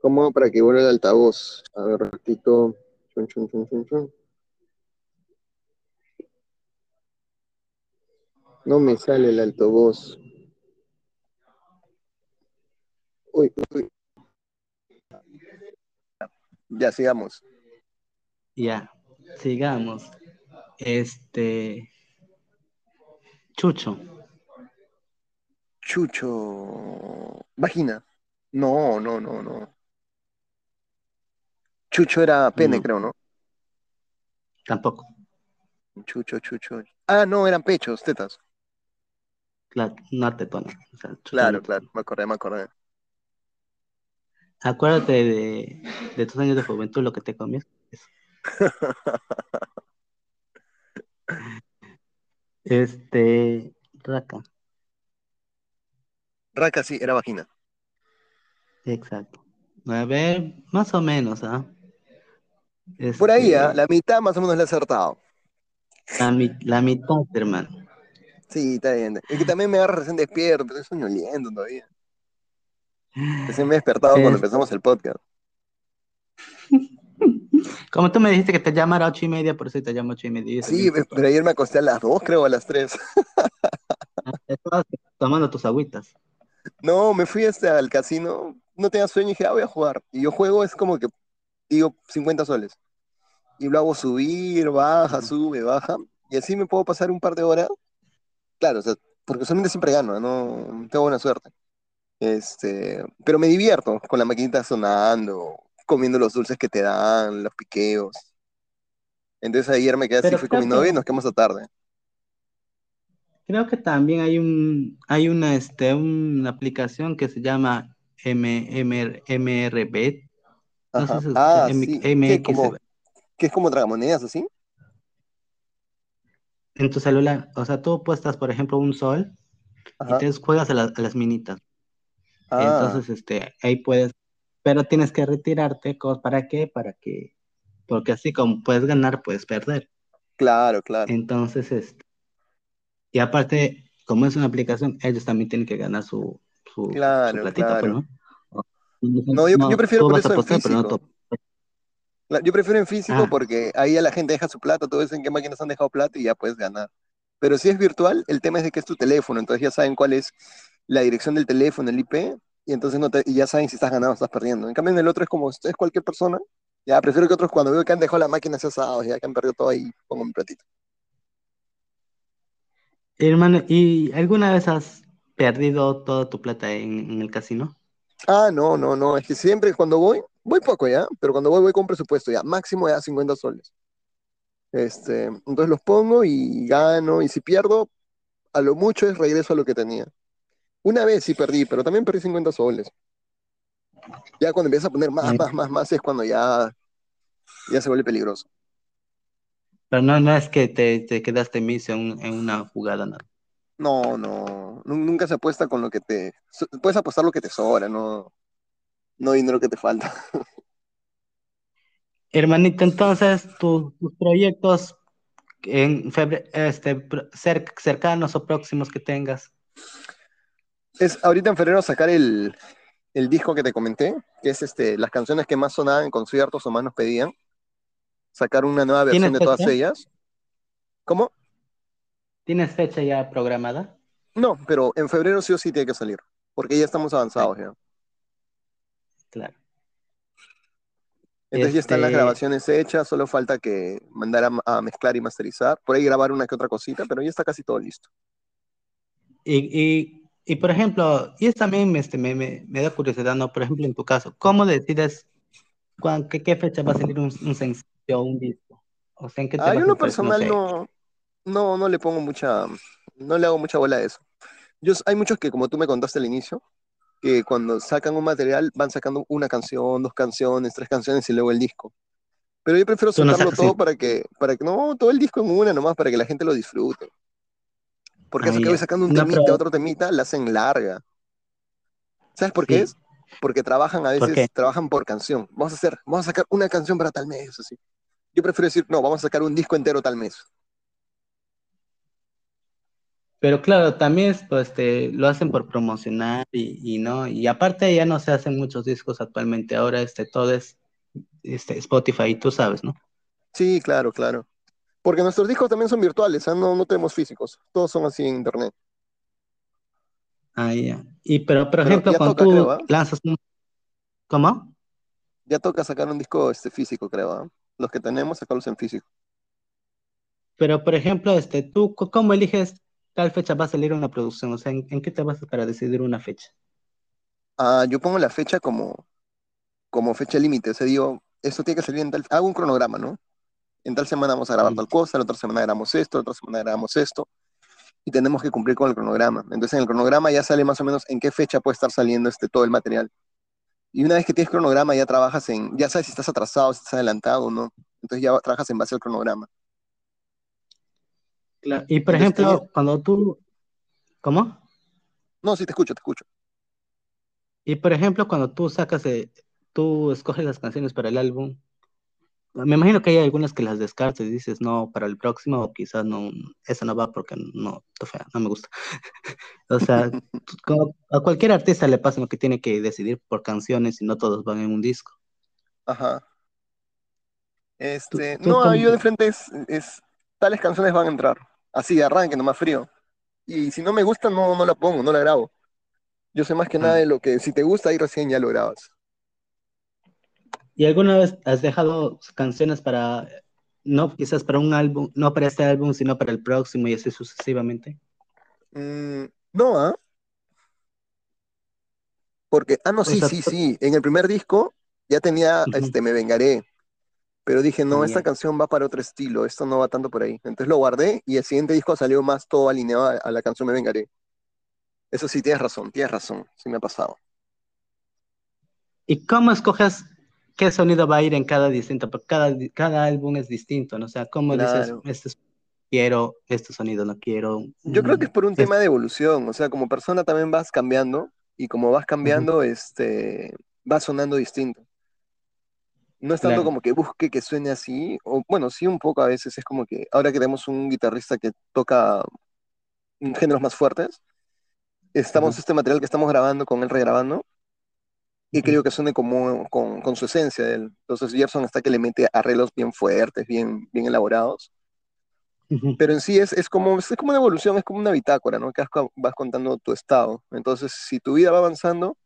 ¿Cómo para que vuelva el altavoz? A ver, ratito. Chun, chun, chun, chun, chun. No me sale el altavoz. Uy, uy. Ya, sigamos. Ya. Sigamos. Este. Chucho. Chucho. Vagina. No, no, no, no. Chucho era pene, No. creo, ¿no? Tampoco. Chucho, chucho. Ah, no, eran pechos, tetas. Claro, no te tono. O sea, Claro, claro, me acordé, me acordé. Acuérdate de, de tus años de juventud, lo que te comes. Este. Raca. Raca, sí, era vagina. Exacto. A ver, más o menos, ¿ah? Por ahí, ¿ah? Este, la mitad más o menos le he acertado. la, mi- la mitad, hermano. Sí, está bien. Es que también me agarra recién despierto, pero estoy soñoliendo todavía. Recién me he despertado cuando empezamos el podcast. Como tú me dijiste que te llamara a ocho y media, por eso te llamo a ocho y media. Sí, pero ayer me acosté a las 2, creo, a las 3. Estabas tomando tus agüitas. No, me fui hasta al casino, no tenía sueño y dije, ah, voy a jugar. Y yo juego es como que, digo, 50 soles. Y lo hago subir, baja, sube, baja. Y así me puedo pasar un par de horas. Claro, o sea, porque usualmente siempre gano, no tengo buena suerte. Este, pero me divierto con la maquinita sonando, comiendo los dulces que te dan, los piqueos. Entonces ayer me quedé así, fui con mi novia y que, nos quedamos a tarde. creo que también hay un, hay una, este, una aplicación que se llama M, M, MRB. No sé si es Ah, M, sí. ¿qué es como tragamonedas así? en tu celular. O sea, tú apuestas, por ejemplo, un sol y te juegas a, la- a las minitas. Ah, Entonces, este, ahí puedes, pero tienes que retirarte. ¿Para qué? Para que, porque así como puedes ganar, puedes perder. claro, claro. Entonces, este, y aparte, como es una aplicación, ellos también tienen que ganar su, su, su Claro, platita, pues, claro. ¿no? No, No, yo, prefiero por eso en apostar, pero no físico. La- Yo prefiero en físico Ah, porque ahí a la gente deja su plata, todo eso en qué máquinas han dejado plata y ya puedes ganar. Pero si es virtual, el tema es de que es tu teléfono, entonces ya saben cuál es la dirección del teléfono, el IP, y entonces no te, y ya saben si estás ganando o estás perdiendo. En cambio, en el otro es como, es cualquier persona. Ya, prefiero que otros cuando veo que han dejado la máquina se asados, ya que han perdido todo ahí, pongo mi platito. hermano, ¿y alguna vez has perdido toda tu plata en, en el casino? Ah, no, no, no, es que siempre cuando voy, voy poco ya, pero cuando voy voy con presupuesto ya, máximo ya 50 soles. Este, entonces los pongo y gano, y si pierdo, a lo mucho es regreso a lo que tenía. Una vez sí perdí, pero también perdí 50 soles. Ya cuando empiezas a poner más, más, más, más, es cuando ya, ya se vuelve peligroso. pero no, no es que te, te quedaste miso en, un- en una jugada, ¿no? No, no, nu- nunca se apuesta con lo que te... Puedes apostar lo que te sobra, no, no dinero que te falta. Hermanito, entonces, tu- tus proyectos en febre- este, cercanos o próximos que tengas. Es ahorita en febrero sacar el, el disco que te comenté, que es este, las canciones que más sonaban en conciertos o más nos pedían. Sacar una nueva versión ¿Tienes de todas ellas. ¿Cómo? ¿Tienes fecha ya programada? No, pero en febrero sí o sí tiene que salir, porque ya estamos avanzados ya. claro. Entonces ya están las Este, grabaciones hechas, solo falta que mandar a, a mezclar y masterizar. Por ahí grabar una que otra cosita, pero ya está casi todo listo. y, y, y, por ejemplo, y es también este, me, me, me da curiosidad, ¿no? Por ejemplo, en tu caso, ¿cómo decides cuán- qué, qué fecha va a salir un, un sencillo o un disco? O sea, ¿en qué te Ah, yo en lo hacer? No personal sé. no, no, no le pongo mucha, no le hago mucha bola a eso. Yo, hay muchos que, como tú me contaste al inicio, que cuando sacan un material van sacando una canción, dos canciones, tres canciones y luego el disco. Pero yo prefiero no soltarlo sacas todo para que, para que, no, todo el disco en una nomás, para que la gente lo disfrute. Porque eso que voy sacando un No, temita, pero otro temita, la hacen larga. ¿Sabes por qué sí, es? Porque trabajan a ¿por veces, trabajan por canción. Vamos a hacer, vamos a sacar una canción para tal mes, así. Yo prefiero decir, no, vamos a sacar un disco entero tal mes. Pero claro, también es, pues, este, lo hacen por promocionar y, y no, y aparte ya no se hacen muchos discos actualmente, ahora este, todo es este, Spotify, tú sabes, ¿no? Sí, claro, claro. Porque nuestros discos también son virtuales, ¿ah? No, no tenemos físicos. Todos son así en internet. Ah, ya. Y pero, por ejemplo, cuando toca, creo, tú ¿ah? lanzas un... ¿Cómo? Ya toca sacar un disco este, físico, creo, ¿ah? Los que tenemos, sacarlos en físico. Pero, por ejemplo, este, tú, ¿cómo eliges tal fecha va a salir una producción? O sea, ¿en, en qué te basas para decidir una fecha? Ah, yo pongo la fecha como, como fecha límite. O sea, digo, esto tiene que salir en tal... Hago un cronograma, ¿no? En tal semana vamos a grabar tal cosa, la otra semana grabamos esto, la otra semana grabamos esto. Y tenemos que cumplir con el cronograma. Entonces, en el cronograma ya sale más o menos en qué fecha puede estar saliendo este, todo el material. Y una vez que tienes cronograma, ya trabajas en... Ya sabes si estás atrasado, si estás adelantado o no. Entonces ya trabajas en base al cronograma. Claro. Y, por Entonces, ejemplo, cuando tú... ¿Cómo? No, sí, te escucho, te escucho. Y por ejemplo, cuando tú sacas, eh, tú escoges las canciones para el álbum, me imagino que hay algunas que las descartes y dices, no, para el próximo, o quizás no, esa no va porque no, fea, no me gusta. o sea, a cualquier artista le pasa lo que tiene que decidir por canciones y no todos van en un disco. Ajá. Este, no, yo de frente es, es, tales canciones van a entrar, así de arranque, nomás frío. Y si no me gusta, no, no la pongo, no la grabo. Yo sé más que nada ah. de lo que, si te gusta, ahí recién ya lo grabas. ¿Y alguna vez has dejado canciones para, no quizás para un álbum, no para este álbum, sino para el próximo y así sucesivamente? Mm, no, ¿ah? Porque, ah, no, sí, sí, sí. En el primer disco ya tenía, este, Me Vengaré. Pero dije, no, esta canción va para otro estilo, esto no va tanto por ahí. Entonces lo guardé y el siguiente disco salió más todo alineado a la canción Me Vengaré. Eso sí, tienes razón, tienes razón, sí me ha pasado. ¿Y cómo escoges qué sonido va a ir en cada distinto? Porque cada, cada álbum es distinto, ¿no? O sea, ¿cómo dices, este quiero, este sonido no quiero? Yo creo que es por un tema de evolución, o sea, como persona también vas cambiando y como vas cambiando, este, va sonando distinto. No es tanto como que busque que suene así, o bueno, sí un poco a veces es como que ahora que tenemos un guitarrista que toca géneros más fuertes, estamos, este material que estamos grabando con él regrabando, y creo que suene como con, con, su esencia de él. Entonces Gerson está que le mete arreglos bien fuertes, bien, bien elaborados. Pero en sí es, es, como, es como una evolución, es como una bitácora, ¿no? Que vas contando tu estado. Entonces, si tu vida va avanzando,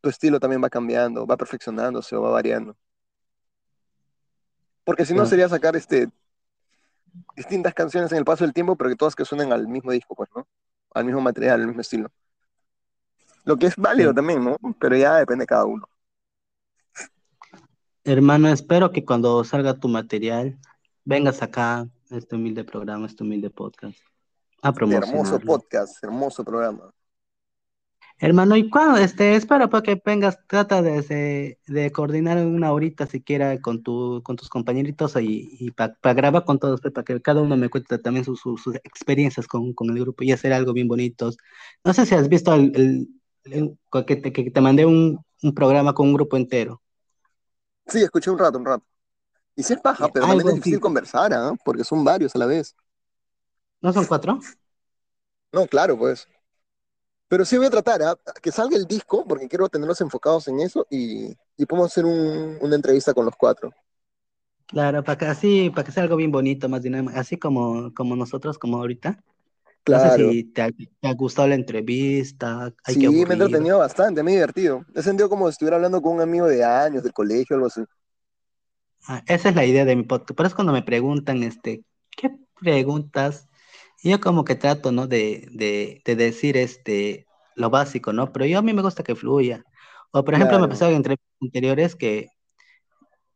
tu estilo también va cambiando, va perfeccionándose o va variando. Porque si no, sería sacar este, distintas canciones en el paso del tiempo, pero que todas que suenen al mismo disco, pues, ¿no? Al mismo material, al mismo estilo. Lo que es válido también, ¿no? Pero ya depende de cada uno. Hermano, espero que cuando salga tu material, vengas acá a este humilde programa, este humilde podcast. A Hermoso podcast, hermoso programa. Hermano, y cuando este, espero para que vengas, trata de, de, coordinar una horita siquiera con tu, con tus compañeritos y, y para grabar con todos, pues, para que cada uno me cuente también sus, experiencias con, el grupo y hacer algo bien bonito. No sé si has visto el, que te, mandé un, programa con un grupo entero. Sí, escuché un rato, un rato. Y si es paja, pero también es difícil conversar, ¿ah? porque son varios a la vez. ¿No son cuatro? No, claro, pues. Pero sí voy a tratar ¿ah? que salga el disco, porque quiero tenerlos enfocados en eso y, y podemos hacer una entrevista con los cuatro. Claro, para que así, para que sea algo bien bonito, más dinámico, así como, como nosotros, como ahorita. No sé si te ha, gustado la entrevista. sí, me he entretenido bastante, me he divertido. He sentido como si estuviera hablando con un amigo de años, del colegio, algo así. Ah, esa es la idea de mi podcast. Por eso cuando me preguntan, este, ¿qué preguntas? Yo como que trato, ¿no? De, de, decir, este, lo básico, ¿no? Pero yo a mí me gusta que fluya. O por ejemplo, me ha pasado en entrevistas anteriores que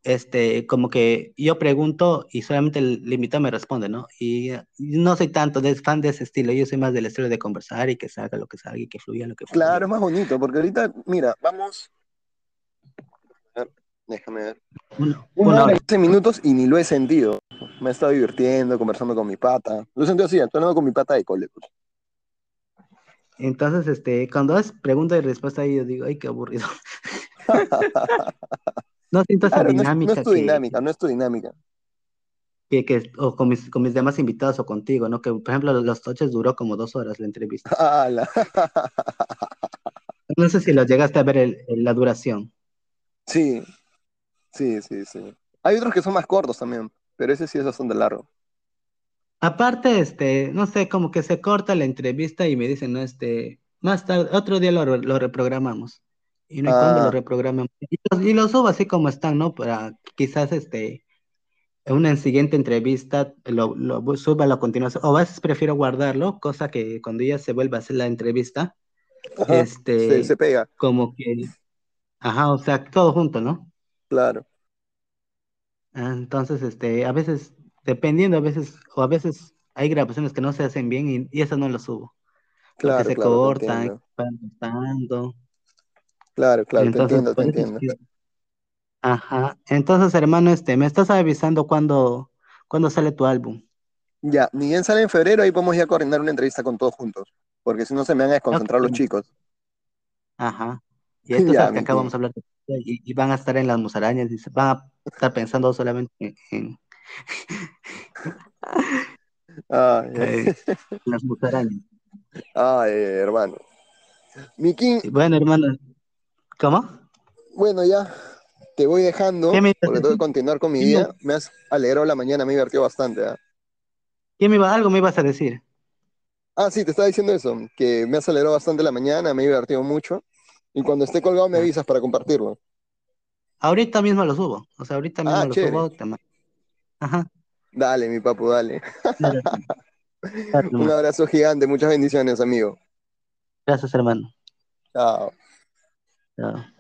este, como que yo pregunto y solamente el, invitado me responde, ¿no? Y, no soy tanto de, fan de ese estilo, yo soy más del estilo de conversar y que salga lo que salga y que fluya lo que fluya. Claro, es más bonito, porque ahorita, mira, vamos. Déjame ver. Uno, Una hora minutos y ni lo he sentido. Me he estado divirtiendo, conversando con mi pata. Lo he sentido así, hablando con mi pata de cole. Entonces, este, cuando es pregunta y respuesta, yo digo, ay, qué aburrido. No siento esa dinámica. No es, tu dinámica, no es tu dinámica. Que, o con mis, con mis demás invitados o contigo, ¿no? Que, por ejemplo, los toches duró como dos horas la entrevista. no sé si lo llegaste a ver la duración. Sí, sí, sí, sí. Hay otros que son más cortos también, pero ese sí es bastante largo. Aparte, este, no sé, como que se corta la entrevista y me dicen, no, este, más tarde, otro día lo, lo reprogramamos y no hay cuando lo ah. reprogramen. Y los, subo así como están, ¿no? Para quizás este en una siguiente entrevista lo, lo suba a la continuación. O a veces prefiero guardarlo, cosa que cuando ya se vuelva a hacer la entrevista, este se, pega. Como que, ajá, o sea, todo junto, ¿no? Claro. Ah, entonces, este, a veces, dependiendo, a veces, o a veces hay grabaciones que no se hacen bien y, y eso no lo subo. Claro, porque se cortan, van cortando. Claro, claro, te entiendo, te entiendo. Ajá. Entonces, hermano, este, ¿me estás avisando cuándo, cuándo sale tu álbum? Ya, ni bien sale en febrero, ahí podemos ya coordinar una entrevista con todos juntos, porque si no se me van a desconcentrar los chicos. Ajá. Y estos Ya, que acá vamos a hablar de y, y van a estar en las musarañas, dice, van a estar pensando solamente en, en- eh, en las musarañas. ay, hermano. Miki, Y bueno, hermano, ¿cómo? bueno, ya te voy dejando ¿Qué me porque tengo que continuar con mi ¿Qué me- día. Me has alegrado la mañana, me he divertido bastante. ¿ah? ¿Qué me iba, algo me ibas a decir? Ah, sí, te estaba diciendo eso, que me has acelerado bastante la mañana, me he divertido mucho. Y cuando esté colgado me avisas para compartirlo. Ahorita mismo lo subo, o sea, ahorita mismo Ah, lo chévere. subo. te Ajá, Dale, mi papu, dale. Un abrazo gigante, muchas bendiciones, amigo. Gracias, hermano. Chao. Chao.